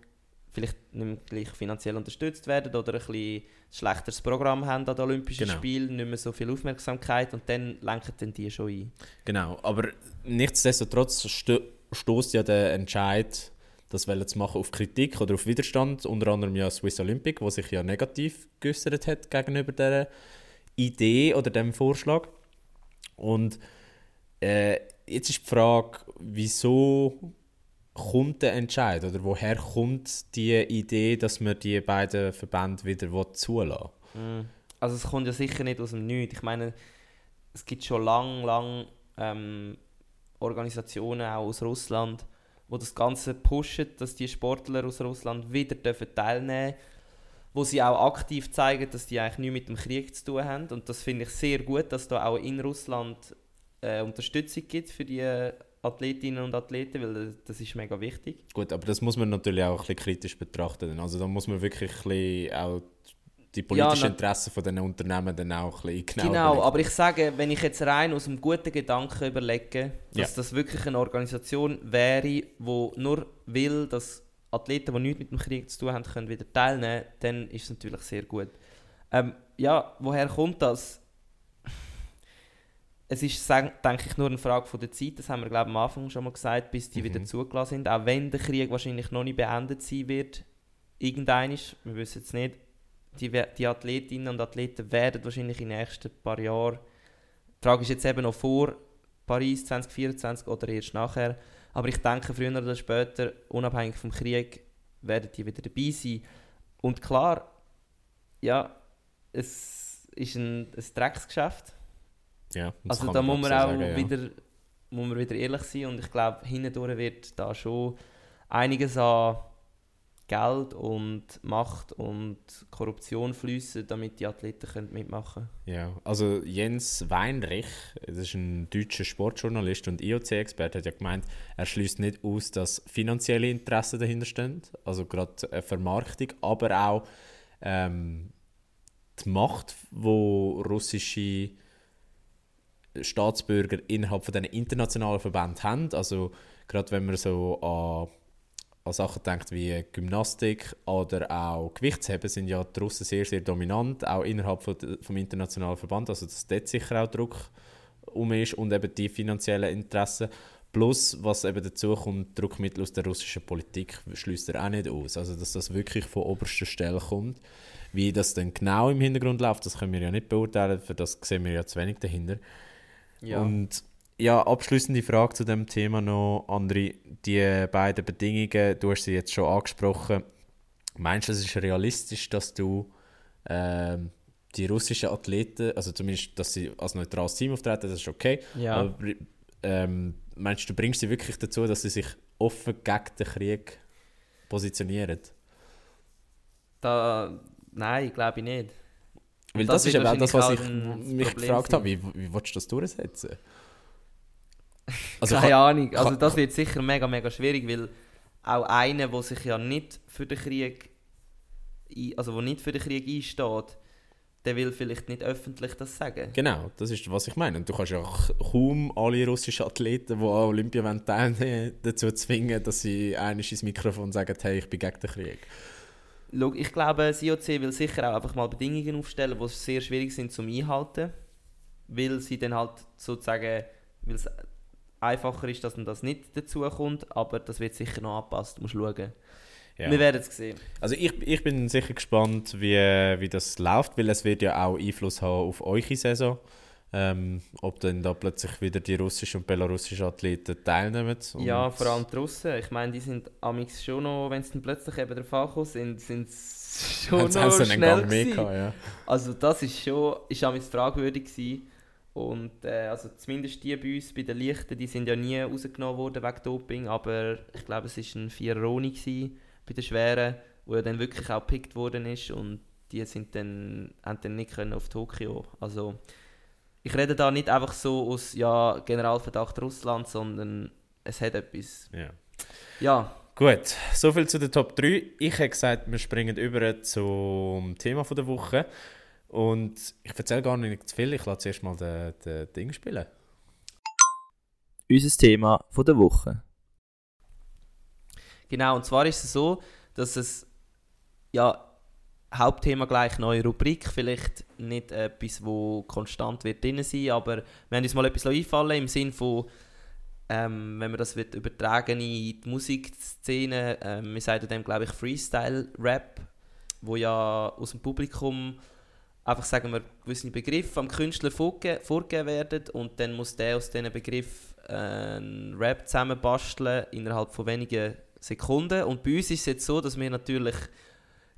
vielleicht nicht mehr gleich finanziell unterstützt werden oder ein bisschen schlechteres Programm haben an den Olympischen Genau. Spielen, nicht mehr so viel Aufmerksamkeit und dann lenken dann die schon ein. Genau, aber nichtsdestotrotz sto stoßt ja der Entscheid, das wollen zu machen, auf Kritik oder auf Widerstand. Unter anderem ja Swiss Olympic, wo sich ja negativ geäußert hat gegenüber dieser Idee oder dem Vorschlag. Und äh, jetzt ist die Frage, wieso kommt der Entscheid oder woher kommt die Idee, dass man die beiden Verbände wieder zulassen will? Also es kommt ja sicher nicht aus dem Nichts. Ich meine, es gibt schon lang, lang ähm, Organisationen auch aus Russland, wo das Ganze pushen, dass die Sportler aus Russland wieder dürfen teilnehmen wo sie auch aktiv zeigen, dass die eigentlich nichts mit dem Krieg zu tun haben. Und das finde ich sehr gut, dass da auch in Russland äh, Unterstützung gibt für die Athletinnen und Athleten, weil das ist mega wichtig. Gut, aber das muss man natürlich auch ein bisschen kritisch betrachten. Also da muss man wirklich ein bisschen auch die politischen na- Interessen von den Unternehmen dann auch ein bisschen genau Genau, überlegen. aber ich sage, wenn ich jetzt rein aus einem guten Gedanken überlege, dass Ja. das wirklich eine Organisation wäre, die nur will, dass Athleten, die nichts mit dem Krieg zu tun haben, können wieder teilnehmen dann ist es natürlich sehr gut. Ähm, ja, woher kommt das? Es ist, denke ich, nur eine Frage von der Zeit, das haben wir glaube ich, am Anfang schon mal gesagt, bis die Mhm. wieder zugelassen sind. Auch wenn der Krieg wahrscheinlich noch nicht beendet sein wird, irgendeinisch, wir wissen es nicht, die, die Athletinnen und Athleten werden wahrscheinlich in den nächsten paar Jahren, die Frage ist jetzt eben noch vor Paris 2024 oder erst nachher, aber ich denke, früher oder später, unabhängig vom Krieg, werden die wieder dabei sein. Und klar, ja, es ist ein, ein Drecksgeschäft. Ja, Also da muss man auch sagen, ja. wieder, muss man wieder ehrlich sein und ich glaube, hindurch wird da schon einiges an Geld und Macht und Korruption fließen, damit die Athleten können mitmachen Ja, also Jens Weinrich, das ist ein deutscher Sportjournalist und IOC-Experte, hat ja gemeint, er schließt nicht aus, dass finanzielle Interessen dahinter stehen, also gerade eine Vermarktung, aber auch ähm, die Macht, wo russische Staatsbürger innerhalb von diesen internationalen Verbänden haben. Also gerade wenn man so an, an Sachen denkt wie Gymnastik oder auch Gewichtsheben, sind ja die Russen sehr, sehr dominant, auch innerhalb von, vom internationalen Verband. Also dass dort sicher auch Druck um ist und eben die finanziellen Interessen. Plus, was eben dazu kommt, Druckmittel aus der russischen Politik schließt er auch nicht aus. Also, dass das wirklich von oberster Stelle kommt. Wie das dann genau im Hintergrund läuft, das können wir ja nicht beurteilen, für das sehen wir ja zu wenig dahinter. Ja. Und ja, abschließende Frage zu dem Thema noch, André. Die beiden Bedingungen, du hast sie jetzt schon angesprochen. Meinst du, es ist realistisch, dass du ähm, die russischen Athleten, also zumindest, dass sie als neutrales Team auftreten, das ist okay. Ja. Aber ähm, meinst du, du bringst sie wirklich dazu, dass sie sich offen gegen den Krieg positionieren? Da, nein, glaube ich nicht. Weil das, ist wird eben auch das, was ich auch ein mich Problem gefragt sein. habe. Wie, wie willst du das durchsetzen? Also Keine kann- Ahnung. Also das wird sicher mega, mega schwierig, weil auch einer, der sich ja nicht für den Krieg, also wo nicht für den Krieg einsteht, der will vielleicht nicht öffentlich das sagen. Genau, das ist, was ich meine. Und du kannst ja kaum alle russischen Athleten, die an Olympia teilnehmen dazu zwingen, dass sie eines ins Mikrofon sagen, hey, ich bin gegen den Krieg. Ich glaube, das IOC will sicher auch einfach mal Bedingungen aufstellen, die sehr schwierig sind zum Einhalten, weil sie dann halt sozusagen, weil es einfacher ist, dass man das nicht dazu kommt, aber das wird sicher noch angepasst, musst schauen. Ja. Wir werden es sehen. Also ich, ich bin sicher gespannt, wie, wie das läuft, weil es wird ja auch Einfluss haben auf eure Saison. Ähm, ob dann da plötzlich wieder die russischen und belarussischen Athleten teilnehmen. Und Ja, vor allem die Russen. Ich meine, die sind amix schon noch, wenn sie dann plötzlich eben der Fall gekommen sind, sind sie schon Haben noch schnell mehr gehabt, ja. Also das ist schon, ist amix fragwürdig gewesen. Und äh, also zumindest die bei uns, bei den Lichten, die sind ja nie rausgenommen worden wegen Doping, aber ich glaube, es war ein Viereroni bei den Schweren, wo ja dann wirklich auch gepickt worden ist und die sind dann, haben dann nicht können auf Tokio. Also ich rede da nicht einfach so aus ja, Generalverdacht Russland, sondern es hat etwas. Ja. Ja, Gut, soviel zu den Top 3. Ich habe gesagt, wir springen über zum Thema von der Woche. Und ich erzähle gar nicht zu viel, ich lasse zuerst mal den, den Ding spielen. unser Thema von der Woche. Genau, und zwar ist es so, dass es ja Hauptthema gleich neue Rubrik, vielleicht nicht etwas, wo konstant wird drin sein, aber wir haben uns mal etwas einfallen im Sinn von ähm, wenn man das wird übertragen in die Musikszene, ähm, wir sagen dem glaube ich Freestyle-Rap, wo ja aus dem Publikum einfach sagen wir gewisse Begriffe am Künstler vorge vorgegeben werden und dann muss der aus diesen Begriffen äh, einen Rap zusammenbasteln innerhalb von wenigen Sekunden. Und bei uns ist es jetzt so, dass wir natürlich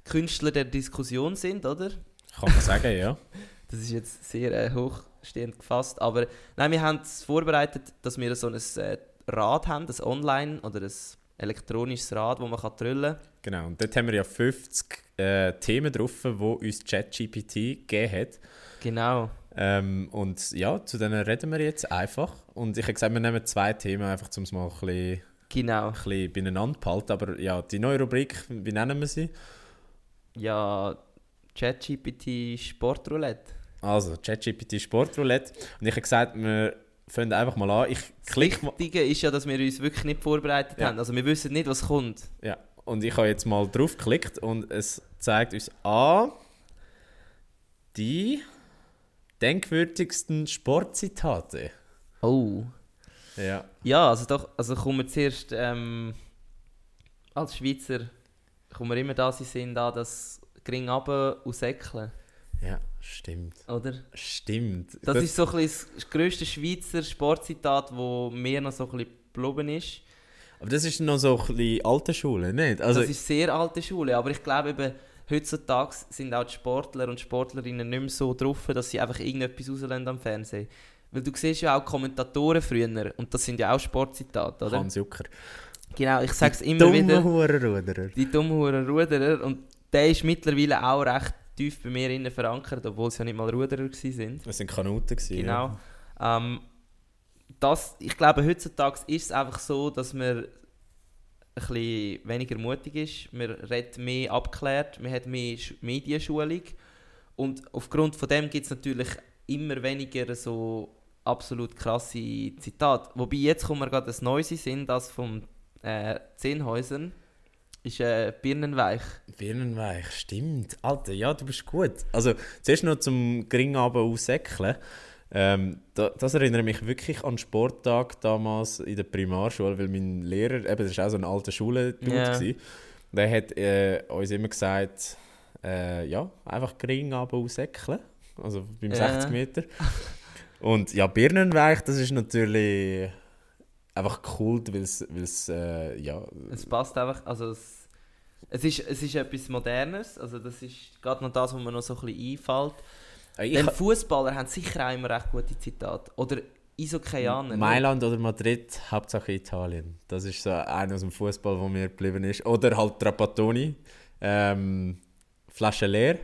Künstler der Diskussion sind, oder? Kann man sagen, ja. Das ist jetzt sehr äh, hochstehend gefasst. Aber nein, wir haben es vorbereitet, dass wir so ein äh, Rad haben, ein Online- oder ein elektronisches Rad, das man kann trüllen kann. Genau, und dort haben wir ja 50 äh, Themen drauf, die uns ChatGPT gegeben hat. Genau. Ähm, und ja, zu denen reden wir jetzt einfach. Und ich habe gesagt, wir nehmen zwei Themen, einfach um es mal ein bisschen, Genau. ein bisschen beieinander zu behalten. Aber ja, die neue Rubrik, wie nennen wir sie? Ja, ChatGPT Sportroulette. Also, ChatGPT Sportroulette. Und ich habe gesagt, wir fangen einfach mal an. Ich Das klicke mal. Wichtige ist ja, dass wir uns wirklich nicht vorbereitet Ja. haben. Also wir wissen nicht, was kommt. Ja, und ich habe jetzt mal drauf geklickt und es zeigt uns an die denkwürdigsten Sportzitate. Oh. Ja. Ja, also doch, also kommen wir zuerst ähm, als Schweizer kommen wir immer da sie sind an das gering runter und säckeln, Ja, stimmt. oder? Stimmt. Das, ist so ein bisschen das grösste Schweizer Sportzitat, wo mir noch so ein bisschen geblieben ist. aber das ist noch so ein bisschen alte Schule, nicht? Also, das ist sehr alte Schule, aber ich glaube eben, heutzutage sind auch die Sportler und Sportlerinnen nicht mehr so drauf, dass sie einfach irgendetwas rauslassen am Fernsehen. Weil du siehst ja auch Kommentatoren früher und das sind ja auch Sportzitate, oder? Hans Jucker. Genau, ich sage es immer Dumme wieder. Hurenruderer. Die dummen Huren Ruderer und der ist mittlerweile auch recht tief bei mir innen verankert, obwohl es ja nicht mal Ruderer waren. Das sind Kanuten gewesen. Genau. Ähm, das, ich glaube, heutzutage ist es einfach so, dass man ein bisschen weniger mutig ist. Man redet mehr abgeklärt, man hat mehr Sch Medienschulung. Und aufgrund von dem gibt es natürlich immer weniger so absolut krasse Zitate. Wobei jetzt kommt mir gerade ein neues Sinn, das von äh, Zehnhäusern. Ist äh, Birnenweich. Birnenweich, stimmt. Alter, ja, du bist gut. Also, zuerst noch zum Geringabend aussäckeln. Ähm, da, das erinnert mich wirklich an den Sporttag damals in der Primarschule, weil mein Lehrer, eben, das war auch so eine alte Schule, Ja. yeah. der hat äh, uns immer gesagt, äh, ja, einfach Geringabend aussäckeln. Also beim Ja. 60 Meter. Und ja, Birnenweich, das ist natürlich einfach cool, weil es, äh, ja, Es passt einfach, also es, es, ist, es ist etwas Modernes, also das ist gerade noch das, was mir noch so ein bisschen einfällt. ich, Denn Fußballer haben sicher auch immer recht gute Zitate. Oder Isokaianer. ne? Mailand oder Madrid, Hauptsache Italien. Das ist so einer aus dem Fußball, der mir geblieben ist. Oder halt Trapattoni. Ähm, Flasche leer.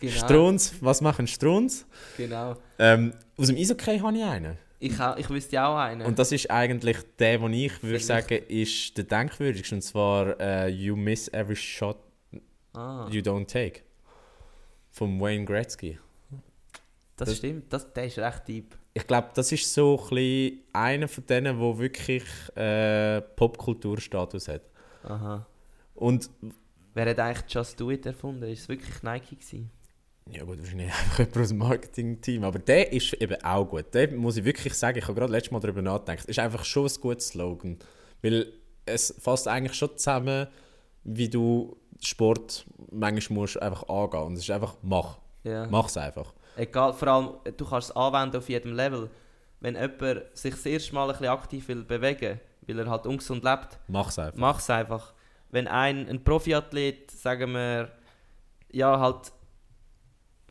Genau, Strunz, was machen Strunz? Genau. Ähm, aus dem Eishockey habe ich einen. Ich, auch, ich wüsste auch einen. Und das ist eigentlich der, den ich würde sagen, ist der denkwürdigste. Und zwar äh, You miss every shot ah, you don't take. Von Wayne Gretzky. das, das- stimmt, das, der ist recht deep. Ich glaube, das ist so ein einer von denen, der wirklich äh, Popkulturstatus hat. Aha. Und Wer hat eigentlich Just Do It erfunden? Ist es wirklich Nike gewesen? Ja gut, wahrscheinlich einfach jemand aus dem Marketing-Team. Aber der ist eben auch gut. Der muss ich wirklich sagen, ich habe gerade letztes Mal darüber nachgedacht, ist einfach schon ein gutes Slogan. Weil es fasst eigentlich schon zusammen, wie du Sport manchmal musst einfach angehen. Und es ist einfach, mach. Ja. Mach's einfach. Egal, vor allem, du kannst es anwenden auf jedem Level. Wenn jemand sich das erste Mal ein bisschen aktiv will bewegen weil er halt ungesund lebt, Mach's einfach. mach es einfach. Wenn ein, ein Profiathlet, sagen wir, ja, halt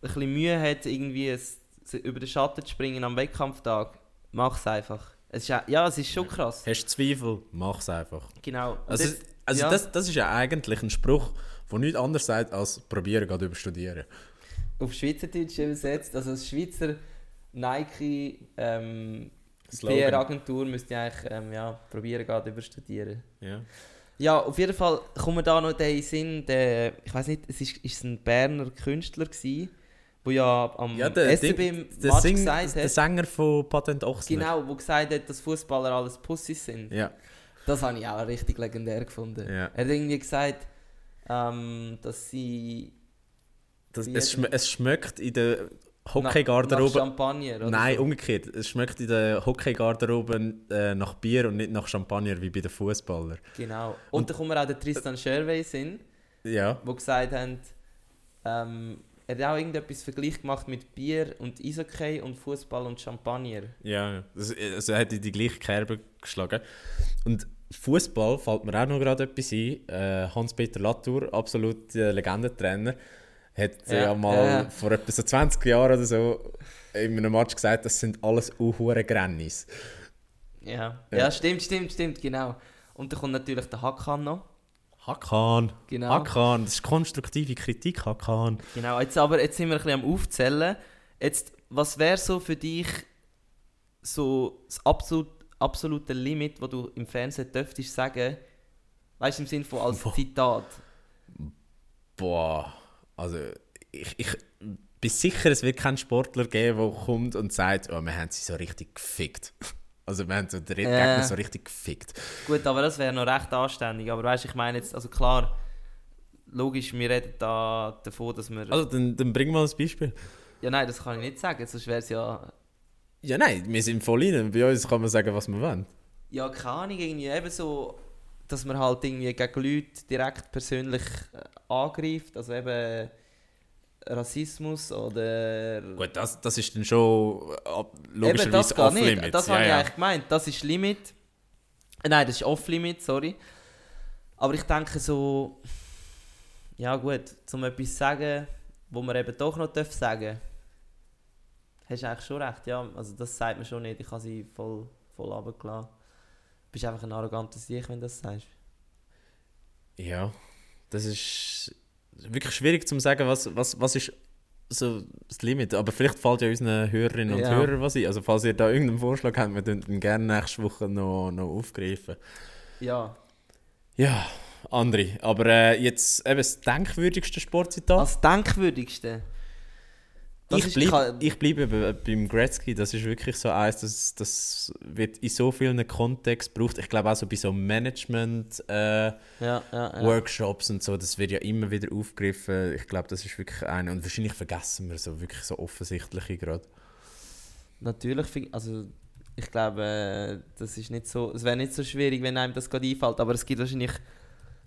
bisschen Mühe hat, irgendwie es, über den Schatten zu springen am Wettkampftag, mach es einfach. Es ist, ja- es ist schon krass. Hast du Zweifel? Mach's einfach. Genau. Und Also, das- also ja. das, das ist ja eigentlich ein Spruch, der nichts anderes sagt als probieren, gerade über studieren. auf Schweizerdeutsch übersetzt, also das Schweizer Nike ähm. PR-Agentur müsste ich eigentlich ähm, ja, probieren, gerade überstudieren. Ja. Ja, auf jeden Fall kommt mir da noch der den Sinn, der, ich weiß nicht, es ist, ist es ein Berner Künstler gewesen, der ja am Ja, der, SCB Ding, der, Sing, gesagt der hat, Sänger von Patent Ochsner. genau, wo gesagt hat, dass Fußballer alles Pussys sind. Ja. Das habe ich auch richtig legendär gefunden. Ja. Er hat irgendwie gesagt, ähm, dass sie Das, es, schm es schmeckt in der nach, nach Hockeygarderobe. Champagner oder Nein, so. umgekehrt. Es schmeckt in der Hockeygarderobe äh, nach Bier und nicht nach Champagner wie bei den Fußballern. Genau. Und, dann kommt mir auch der Tristan Scherwey in, Ja. wo gesagt haben, ähm, er hat auch irgendetwas Vergleich gemacht mit Bier und Eishockey und Fußball und Champagner. Ja, also er hat in die gleiche Kerbe geschlagen. Und Fußball fällt mir auch noch gerade etwas ein. Äh, Hans-Peter Latour, absolut äh, Legendentrainer, hat ja, Ja, mal ja. vor etwa so 20 Jahren oder so in einem Match gesagt, das sind alles uhure Grannis. Ja. Ja. ja, stimmt, stimmt, stimmt, genau. Und dann kommt natürlich der Hakan noch. Hakan, Genau. Hakan, das ist konstruktive Kritik, Hakan. Genau, jetzt aber jetzt sind wir ein bisschen am Aufzählen. Jetzt, was wäre so für dich so das absolut, absolute Limit, wo du im Fernsehen dürftest sagen, weißt du, im Sinne von als Boah. Zitat? Boah, also ich, ich bin sicher, es wird keinen Sportler geben, der kommt und sagt, oh, wir haben sie so richtig gefickt. Also wir haben so den Gegner Äh. so richtig gefickt. Gut, aber das wäre noch recht anständig. Aber weißt du, ich meine jetzt, also klar, logisch, wir reden da davon, dass wir. Also dann, dann bring mal ein Beispiel. ja, nein, das kann ich nicht sagen, sonst wäre es ja. Ja, nein, wir sind voll rein. Bei uns kann man sagen, was man will. Ja, keine Ahnung, irgendwie eben so, dass man halt irgendwie gegen Leute direkt persönlich äh, angreift. Also eben Rassismus oder. Gut, das, das ist dann schon äh, ab- Eben, das logischerweise geht nicht. Das ja, habe ich ja. eigentlich gemeint. Das ist Limit. Äh, Nein, das ist Off-Limit, sorry. Aber ich denke so, ja gut, zum etwas zu sagen, wo man eben doch noch darf sagen hast du eigentlich schon recht, ja. Also das sagt man schon nicht. Ich habe sie voll, voll runtergelassen. Du bist einfach ein arroganter Sieg, wenn du das sagst. Ja, das ist wirklich schwierig zu sagen, was, was, was ist so das Limit. Aber vielleicht fällt ja unseren Hörerinnen und Ja. Hörern was ein. Also falls ihr da irgendeinen Vorschlag habt, wir würden ihn gerne nächste Woche noch, noch aufgreifen. Ja. Ja, André, aber äh, jetzt eben das denkwürdigste Sportzitat. Als denkwürdigste. Das ich kann- ich bleibe be- beim Gretzky, das ist wirklich so eins, das, das wird in so vielen Kontexten gebraucht. Ich glaube auch so bei so Management äh, Ja, ja, ja. Workshops und so, das wird ja immer wieder aufgegriffen. Ich glaube, das ist wirklich eine und wahrscheinlich vergessen wir so wirklich so offensichtliche gerade. Natürlich, also ich glaube, äh, das ist nicht so, es wäre nicht so schwierig, wenn einem das gerade einfällt, aber es gibt wahrscheinlich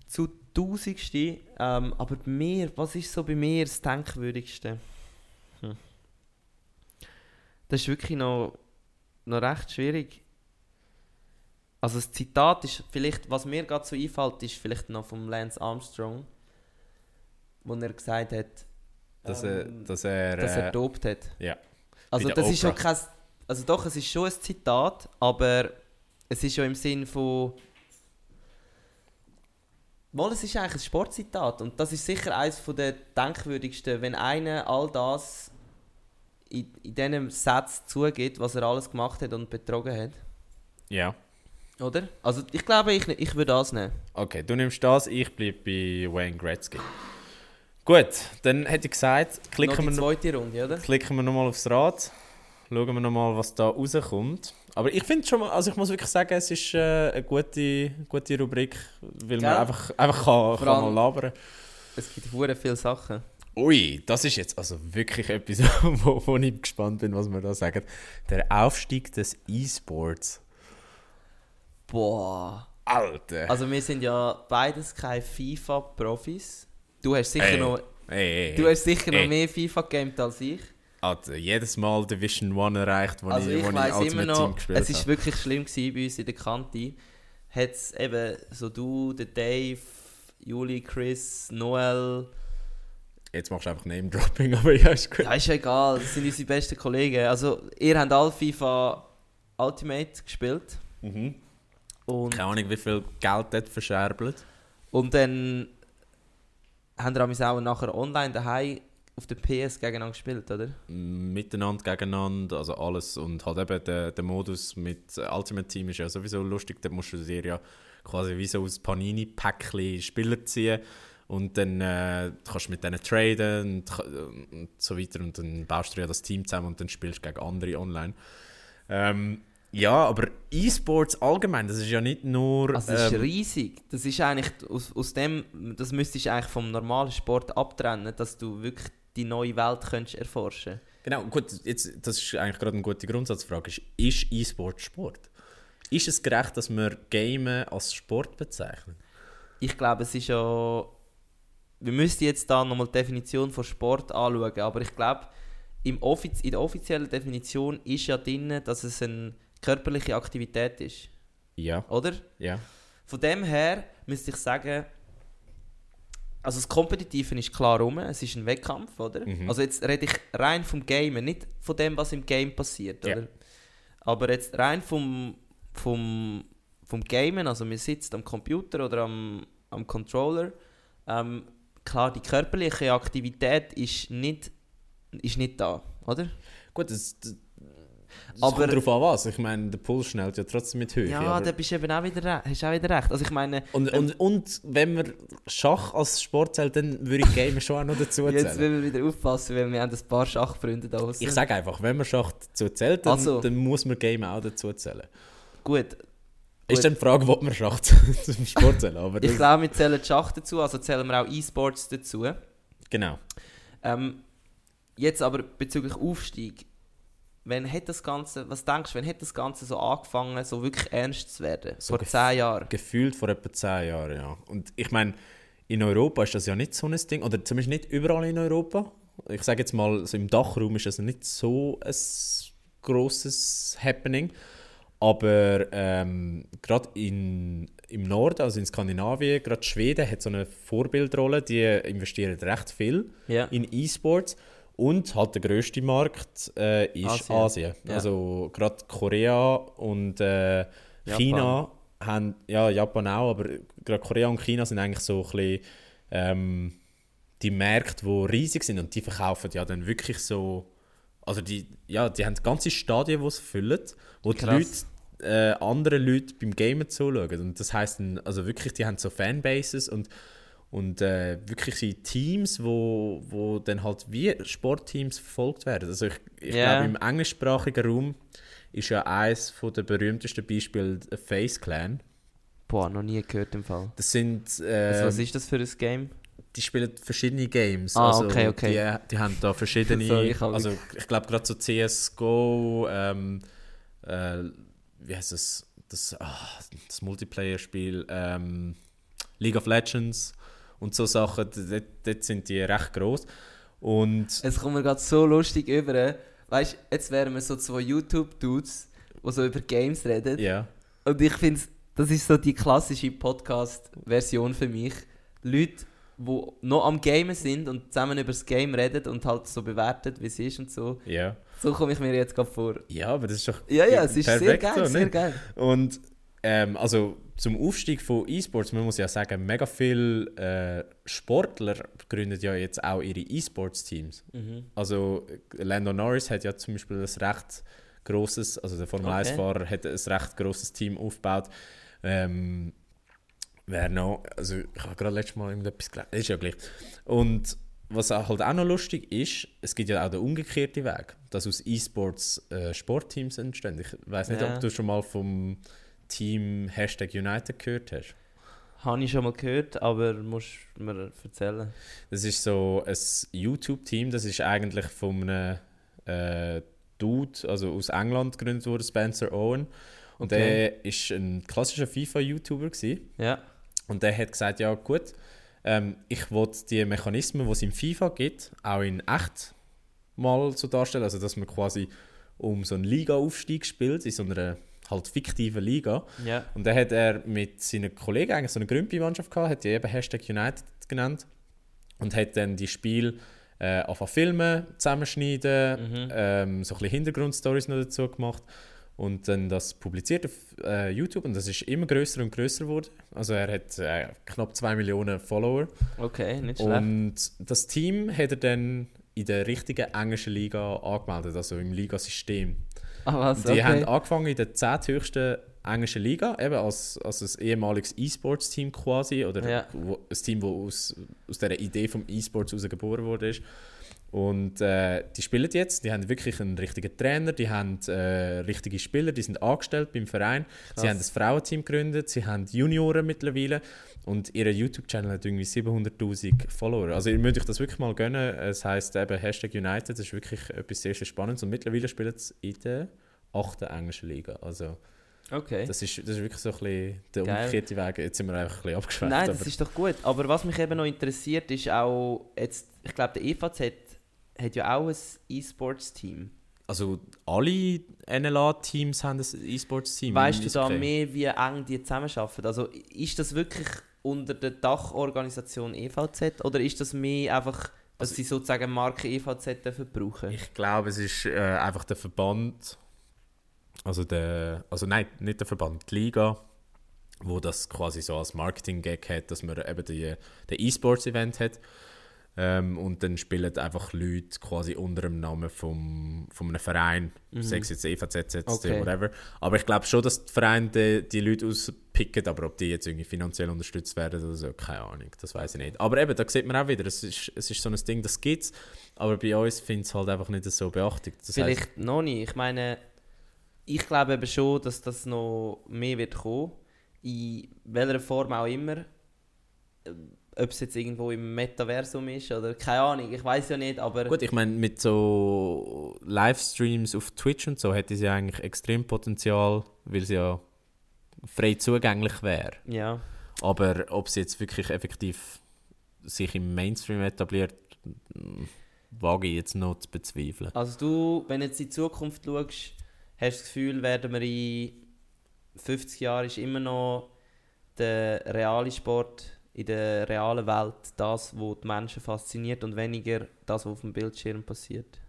zu tausendste. Ähm, aber bei mir, was ist so bei mir das Denkwürdigste? Das ist wirklich noch, noch recht schwierig. Also das Zitat ist vielleicht, was mir gerade so einfällt, ist vielleicht noch vom Lance Armstrong, wo er gesagt hat, Dass er, ähm, dass er, dass er äh, dopt hat. ja. Also das ist schon Oprah. kein... Also doch, es ist schon ein Zitat, aber es ist ja im Sinn von... Mal, es ist eigentlich ein Sportzitat und das ist sicher eines der denkwürdigsten, wenn einer all das in, in diesem Satz zugibt, was er alles gemacht hat und betrogen hat. ja. Oder? Also ich glaube, ich, ich würde das nehmen. Okay, du nimmst das, ich bleibe bei Wayne Gretzky. Gut, dann hätte ich gesagt, Noch klicken die wir, noch, zweite Runde, oder? klicken wir nochmal aufs Rad, schauen wir nochmal, was da rauskommt. Aber ich finde schon mal, also ich muss wirklich sagen, es ist äh, eine gute, gute Rubrik, weil man Gell? einfach, einfach kann, kann mal labern Es gibt hure viele Sachen. Ui, das ist jetzt also wirklich etwas, wo, wo ich gespannt bin, was wir da sagen. Der Aufstieg des E-Sports. Boah. Alter! Also wir sind ja beides keine FIFA-Profis. Du hast sicher Ey. noch... Ey, ey, Du hast sicher noch mehr FIFA gegamed als ich. Alter, jedes Mal Division 1 erreicht, wo Also ich, ich, wo ich weiss Ultimate immer Team noch, gespielt es war habe. wirklich schlimm gewesen bei uns in der Kante. Hat es eben so du, der Dave, Juli, Chris, Noel... Jetzt machst du einfach Name-Dropping, aber ja, ist gut. Ja, ist egal, das sind unsere besten Kollegen. Also ihr habt alle FIFA Ultimate gespielt. Mhm. Und, Keine Ahnung, wie viel Geld dort verscherbelt. und dann haben wir auch nachher online daheim auf der PS gegeneinander gespielt, oder? miteinander, gegeneinander, also alles. Und halt eben der, der Modus mit Ultimate Team ist ja sowieso lustig. Da musst du dir ja quasi wie so aus Panini-Päckchen Spieler ziehen und dann äh, kannst du mit denen traden und, und, so weiter und dann baust du ja das Team zusammen und dann spielst du gegen andere online. Ähm, ja, aber E-Sports allgemein, das ist ja nicht nur... Also das ist ähm, riesig. Das ist eigentlich, aus, aus dem, das müsstest du eigentlich vom normalen Sport abtrennen, dass du wirklich die neue Welt könntest erforschen Genau, gut, jetzt, das ist eigentlich gerade eine gute Grundsatzfrage. Ist, ist E-Sport Sport? Ist es gerecht, dass wir Gamen als Sport bezeichnen? Ich glaube, es ist ja... Wir müssten jetzt da nochmal die Definition von Sport anschauen, aber ich glaube, im Offiz in der offiziellen Definition ist ja drin, dass es eine körperliche Aktivität ist. Ja. Oder? Ja. Von dem her müsste ich sagen, also das Kompetitive ist klar rum, es ist ein Wettkampf, oder? Mhm. Also jetzt rede ich rein vom Gamen, nicht von dem, was im Game passiert, Ja. oder? Aber jetzt rein vom, vom, vom Gamen, also man sitzt am Computer oder am, am Controller, ähm, klar, die körperliche Aktivität ist nicht, ist nicht da, oder? Gut, das, das, Aber- kommt darauf an was. Ich meine, der Puls schnellt ja trotzdem mit Höhe. Ja, da bist du eben auch wieder, hast auch wieder recht. Also ich meine, und, und, und wenn man Schach als Sport zählt, dann würde ich Gamen schon auch noch dazu jetzt zählen. will wir wieder aufpassen, weil wir haben ein paar Schachfreunde da. Ich sage einfach, wenn man Schach dazu zählt, dann, Also. dann muss man Gamen auch dazu zählen. Gut, Ist dann die Frage, ob man Schach zum Sport zählen? Aber ich glaube, wir zählen Schach dazu, also zählen wir auch E-Sports dazu. genau. Ähm, jetzt aber bezüglich Aufstieg. Wenn hat das Ganze, was denkst du, wenn hat das Ganze so angefangen, so wirklich ernst zu werden? So Vor zehn Jahren? Gefühlt vor etwa 10 Jahren, ja. Und ich meine, in Europa ist das ja nicht so ein Ding, oder zumindest nicht überall in Europa. Ich sage jetzt mal, so im Dachraum ist das nicht so ein grosses Happening. Aber ähm, gerade in, im Norden, also in Skandinavien, gerade Schweden hat so eine Vorbildrolle, die investieren recht viel Ja. in E-Sports. Und halt der grösste Markt äh, ist Asien. Asien. Ja. Also gerade Korea und äh, China haben, ja Japan auch, aber gerade Korea und China sind eigentlich so ein bisschen ähm, die Märkte, die riesig sind und die verkaufen ja dann wirklich so, also die, ja, die haben ganze Stadien, die sie füllen, wo die Leute Krass. Äh, andere Leute beim Gamen zuschauen. Und das heisst, also wirklich, die haben so Fanbases und, und äh, wirklich so Teams, wo, wo dann halt wie Sportteams verfolgt werden. Also ich, ich Ja. glaube, im englischsprachigen Raum ist ja eines der berühmtesten Beispiele Face Clan. Boah, noch nie gehört im Fall. Das sind, Also, äh, was ist das für ein Game? die spielen verschiedene Games. Ah, also okay, okay. Die, die haben da verschiedene, Sorry, ich also ich glaube gerade so CSGO, ähm, äh, wie heißt das, das, ah, das Multiplayer-Spiel, ähm, League of Legends und so Sachen, dort, dort sind die recht groß. Und Es kommt mir gerade so lustig über. Weißt du, jetzt wären wir so zwei YouTube-Dudes, die so über Games reden. ja, Und ich finde, das ist so die klassische Podcast-Version für mich. Leute, die noch am Gamen sind und zusammen über das Game reden und halt so bewerten, wie es ist und so. ja. So komme ich mir jetzt gerade vor. Ja, aber das ist doch Ja, ja, es ist sehr geil, so, sehr geil. Und ähm, also zum Aufstieg von E-Sports, man muss ja sagen, mega viele äh, Sportler gründen ja jetzt auch ihre E-Sports-Teams. Mhm. Also Lando Norris hat ja zum Beispiel ein recht grosses, also der Formel Okay. 1-Fahrer hat ein recht grosses Team aufgebaut. Ähm, wer noch, also ich habe gerade letztes Mal irgendetwas gelesen, ist ja gleich. Und was auch halt auch noch lustig ist, es gibt ja auch den umgekehrten Weg, dass aus E-Sports äh, Sportteams entstehen. Ich weiß nicht, Ja. ob du schon mal vom Team Hashtag United gehört hast. Habe ich schon mal gehört, aber musst mir erzählen. Das ist so ein YouTube-Team, das ist eigentlich von einem äh, Dude, also aus England gegründet worden, Spencer Owen. Und Okay. der ist ein klassischer FIFA-YouTuber. Ja. Und der hat gesagt, ja gut, ähm, ich will die Mechanismen, die es im FIFA gibt, auch in echt mal so darstellen. Also dass man quasi um so einen Liga-Aufstieg spielt, in so einer halt fiktiven Liga. Ja. Und dann hat er mit seinen Kollegen eigentlich so eine Grümpi-Mannschaft gehabt, hat die eben Hashtag United genannt und hat dann die Spiele äh, angefangen filmen, zusammenschneiden, Mhm. ähm, so ein bisschen Hintergrundstories noch dazu gemacht und dann das publiziert auf äh, YouTube und das ist immer größer und größer geworden. Also er hat äh, knapp 2 Millionen Follower Okay, nicht schlecht. und das Team hat er dann in der richtigen englischen Liga angemeldet, also im Ligasystem. Ah, was? Die Okay. haben angefangen in der 10. höchsten englischen Liga, eben als, als ein ehemaliges E-Sports-Team quasi, oder Ja. ein Team, das aus, aus dieser Idee vom E-Sports geboren wurde. Und äh, die spielen jetzt, die haben wirklich einen richtigen Trainer, die haben äh, richtige Spieler, die sind angestellt beim Verein. Krass. Sie haben das Frauenteam gegründet, sie haben Junioren mittlerweile und ihr YouTube-Channel hat irgendwie 700'000 Follower. Also ihr müsst euch das wirklich mal gönnen. Es heisst eben Hashtag United, das ist wirklich etwas sehr, sehr Spannendes und mittlerweile spielen sie in der 8. englischen Liga. Also okay. das ist, das ist wirklich so ein bisschen der Geil. umgekehrte Weg. Jetzt sind wir einfach ein bisschen abgeschweift. Nein, das ist doch gut. Aber was mich eben noch interessiert, ist auch, jetzt, ich glaube, der EVZ hat ja auch ein E-Sports-Team. also alle NLA-Teams haben ein E-Sports-Team. Weißt du da mehr, wie eng die zusammenarbeiten? Also ist das wirklich unter der Dachorganisation EVZ oder ist das mehr einfach, dass sie sozusagen Marke EVZ dürfen brauchen? Ich glaube, es ist äh, einfach der Verband, also der, also nein, nicht der Verband, die Liga, wo das quasi so als Marketing-Gag hat, dass man eben die, den E-Sports-Event hat. Ähm, und dann spielen einfach Leute quasi unter dem Namen vom, von einem Verein, sei es jetzt EVZ, ZSC, Mhm. Okay. whatever. Aber ich glaube schon, dass die Vereine die, die Leute auspicken, aber ob die jetzt irgendwie finanziell unterstützt werden oder so, keine Ahnung, das weiß ich nicht. Aber eben, da sieht man auch wieder, es ist, es ist so ein Ding, das gibt's, aber bei uns findet es halt einfach nicht so beachtet. Das Vielleicht heisst, noch nicht. Ich meine, ich glaube eben schon, dass das noch mehr wird kommen. In welcher Form auch immer. Ob es jetzt irgendwo im Metaversum ist oder keine Ahnung, ich weiß ja nicht, aber Gut, ich meine, mit so Livestreams auf Twitch und so hätte sie ja eigentlich extrem Potenzial, weil sie ja frei zugänglich wäre. ja. Aber ob sie jetzt wirklich effektiv sich im Mainstream etabliert, wage ich jetzt noch zu bezweifeln. Also du, wenn du jetzt in die Zukunft schaust, hast du das Gefühl, werden wir in 50 Jahren ist immer noch der reale Sport in der realen Welt das, was die Menschen fasziniert und weniger das, was auf dem Bildschirm passiert.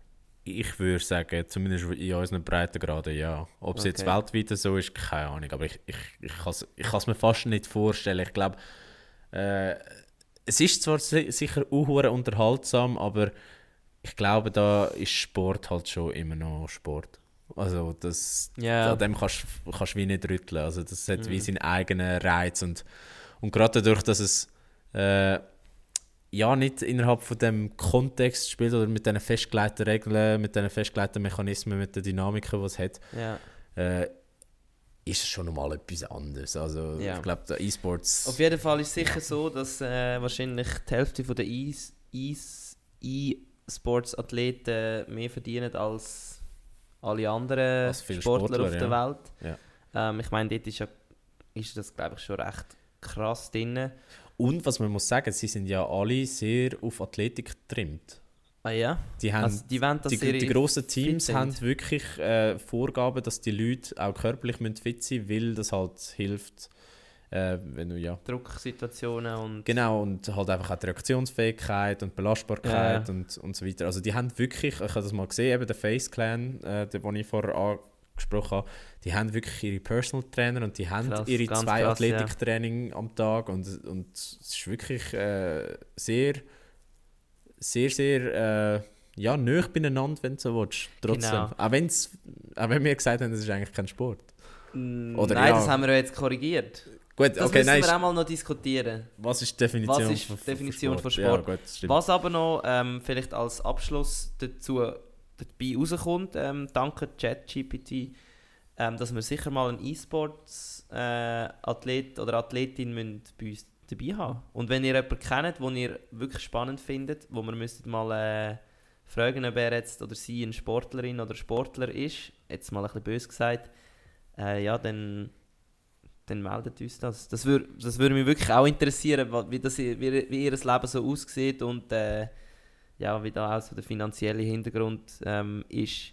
Ich würde sagen, zumindest in unseren Breitengraden ja. Ob es jetzt Okay. weltweit so ist, keine Ahnung. Aber ich, ich, ich kann es ich kann's mir fast nicht vorstellen. Ich glaube, äh, es ist zwar si sicher auch unterhaltsam, aber ich glaube, da ist Sport halt schon immer noch Sport. Also das, Ja. an dem kannst du wie nicht rütteln. Also das hat wie Mhm. seinen eigenen Reiz. Und, und gerade dadurch, dass es äh, ja nicht innerhalb von dem Kontext spielt oder mit diesen festgelegten Regeln, mit diesen festgelegten Mechanismen, mit den Dynamiken, die es hat, Ja. äh, ist es schon nochmal etwas anderes. Also Ja. ich glaube, der E-Sports... Auf jeden Fall ist es sicher so, dass äh, wahrscheinlich die Hälfte der E-S- E-S- E-Sports-Athleten mehr verdienen als alle anderen Als Sportler, Sportler, auf der ja. Welt. Ja. Ähm, ich meine, dort ist, ja, ist das, glaube ich, schon recht krass drin. Und was man muss sagen, sie sind ja alle sehr auf Athletik getrimmt. Ah ja? Die haben Also die wollen, die, die grossen Teams haben wirklich äh, Vorgaben, dass die Leute auch körperlich fit sein müssen, weil das halt hilft, äh, wenn du ja Drucksituationen und... Genau, und halt einfach auch die Reaktionsfähigkeit und Belastbarkeit Ja. und, und so weiter. Also die haben wirklich, ich habe das mal gesehen, eben der Face Clan, äh, den, den ich vorher angesprochen habe, die haben wirklich ihre Personal Trainer und die haben Krass, ihre zwei krass, ja. Athletiktraining am Tag und, und es ist wirklich äh, sehr, sehr, sehr, äh, ja, nah beieinander, wenn du so willst. Trotzdem. Genau. Auch, wenn's, auch wenn wir gesagt haben, das ist eigentlich kein Sport. Mm, Oder nein, ja. das haben wir ja jetzt korrigiert. Gut, Das okay, müssen nein, wir mal noch diskutieren. was ist die Definition, Was ist von, Definition von Ja, Sport? gut, stimmt. Was aber noch ähm, vielleicht als Abschluss dazu dabei rauskommt, ähm, danke ChatGPT, ähm, dass wir sicher mal einen E-Sports-Athlet oder Athletin müssen bei uns dabei haben. Und wenn ihr jemanden kennt, den ihr wirklich spannend findet, wo wir müsstet mal äh, fragen, ob er jetzt oder sie eine Sportlerin oder Sportler ist, jetzt mal ein bisschen böse gesagt, äh, ja, dann, dann meldet uns das. Das würde das würde mich wirklich auch interessieren, wie, das, wie, wie ihr Leben so aussieht und äh, ja, wie da auch so der finanzielle Hintergrund ähm, ist.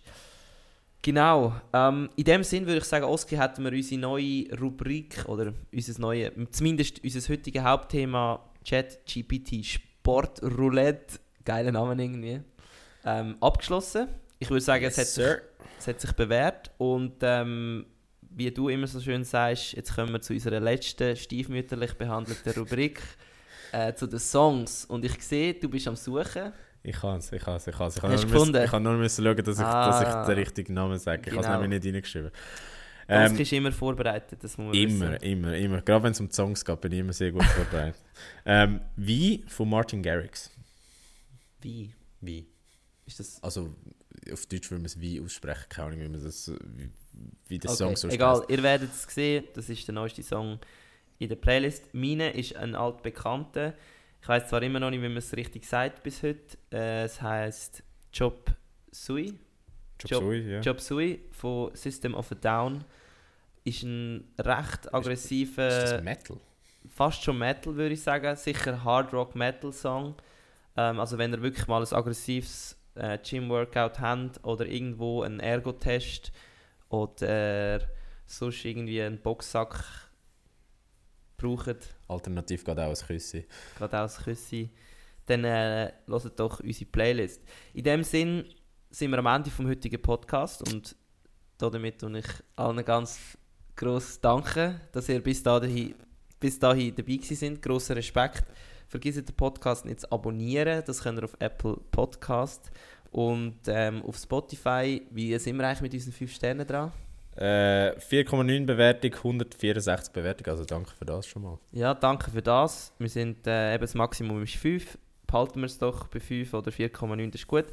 Genau. Ähm, in dem Sinn würde ich sagen, Oski, hätten wir unsere neue Rubrik oder unser neue, zumindest unser heutiges Hauptthema ChatGPT Sportroulette, geiler Name irgendwie, ähm, abgeschlossen. Ich würde sagen, es, hat Yes, sich, es hat sich bewährt und ähm, wie du immer so schön sagst, jetzt kommen wir zu unserer letzten stiefmütterlich behandelten Rubrik, äh, zu den Songs. Und ich sehe, du bist am Suchen. Ich kann es, ich kann es, ich kann es. Ich kann Hast nur du gefunden? müssen- ich kann nur müssen schauen, dass ich, dass ich Ah. den richtigen Namen sage. Ich habe es Genau. nämlich nicht reingeschrieben. Ähm, Ähm, ist immer vorbereitet, das muss man immer, wissen. immer, immer. Gerade wenn es um die Songs geht, bin ich immer sehr gut vorbereitet. ähm, wie von Martin Garrix. Wie? Wie? Ist das... Also auf Deutsch würde man es wie aussprechen, keine Ahnung, wie man das, wie, wie der Okay, Song so egal, ihr werdet es sehen, das ist der neueste Song in der Playlist. Meine ist ein altbekannter. Ich weiß zwar immer noch nicht, wie man es richtig sagt bis heute. Äh, es heißt Job Sui. Chop Job- Suey, ja. Job Sui von System of a Down. Ist ein recht Ist das aggressiver, Metal? fast schon Metal würde ich sagen. Sicher Hard Rock Metal Song. Ähm, also wenn ihr wirklich mal ein aggressives äh, Gym-Workout habt oder irgendwo einen Ergo-Test oder sonst irgendwie einen Boxsack braucht, Alternativ geht auch ein Küssi. gerade aus Küssi, dann äh, hört doch unsere Playlist. In dem Sinn sind wir am Ende vom heutigen Podcast und damit tue ich allen ganz gross danken, dass ihr bis dahin, bis dahin dabei gewesen sind. Grosser Respekt. Vergesst den Podcast nicht zu abonnieren, das könnt ihr auf Apple Podcast und ähm, auf Spotify. Wie sind wir eigentlich mit unseren 5 Sternen dran? Äh, 4,9 Bewertung, 164 Bewertung, also danke für das schon mal. Ja, danke für das. Wir sind äh, eben das Maximum ist 5. Behalten wir es doch bei 5 oder 4,9, das ist gut.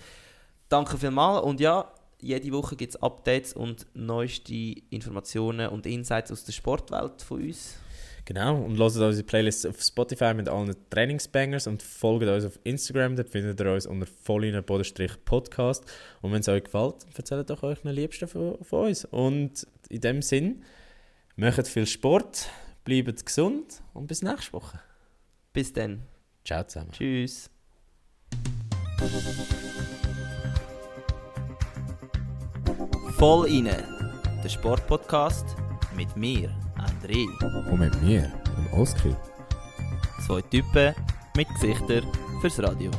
Danke vielmals und ja, jede Woche gibt es Updates und neueste Informationen und Insights aus der Sportwelt von uns. Genau, und hört unsere Playlist auf Spotify mit allen Trainingsbangers und folgt uns auf Instagram, dort findet ihr uns unter vollinen-podcast. Und wenn es euch gefällt, erzählt doch euch einen Liebsten von, von uns. Und in dem Sinn, macht viel Sport, bleibt gesund und bis nächste Woche. Bis dann. Ciao zusammen. Tschüss. Voll inne, der Sportpodcast mit mir, André. Und mit mir, dem Oskar. Zwei Typen mit Gesichtern fürs Radio.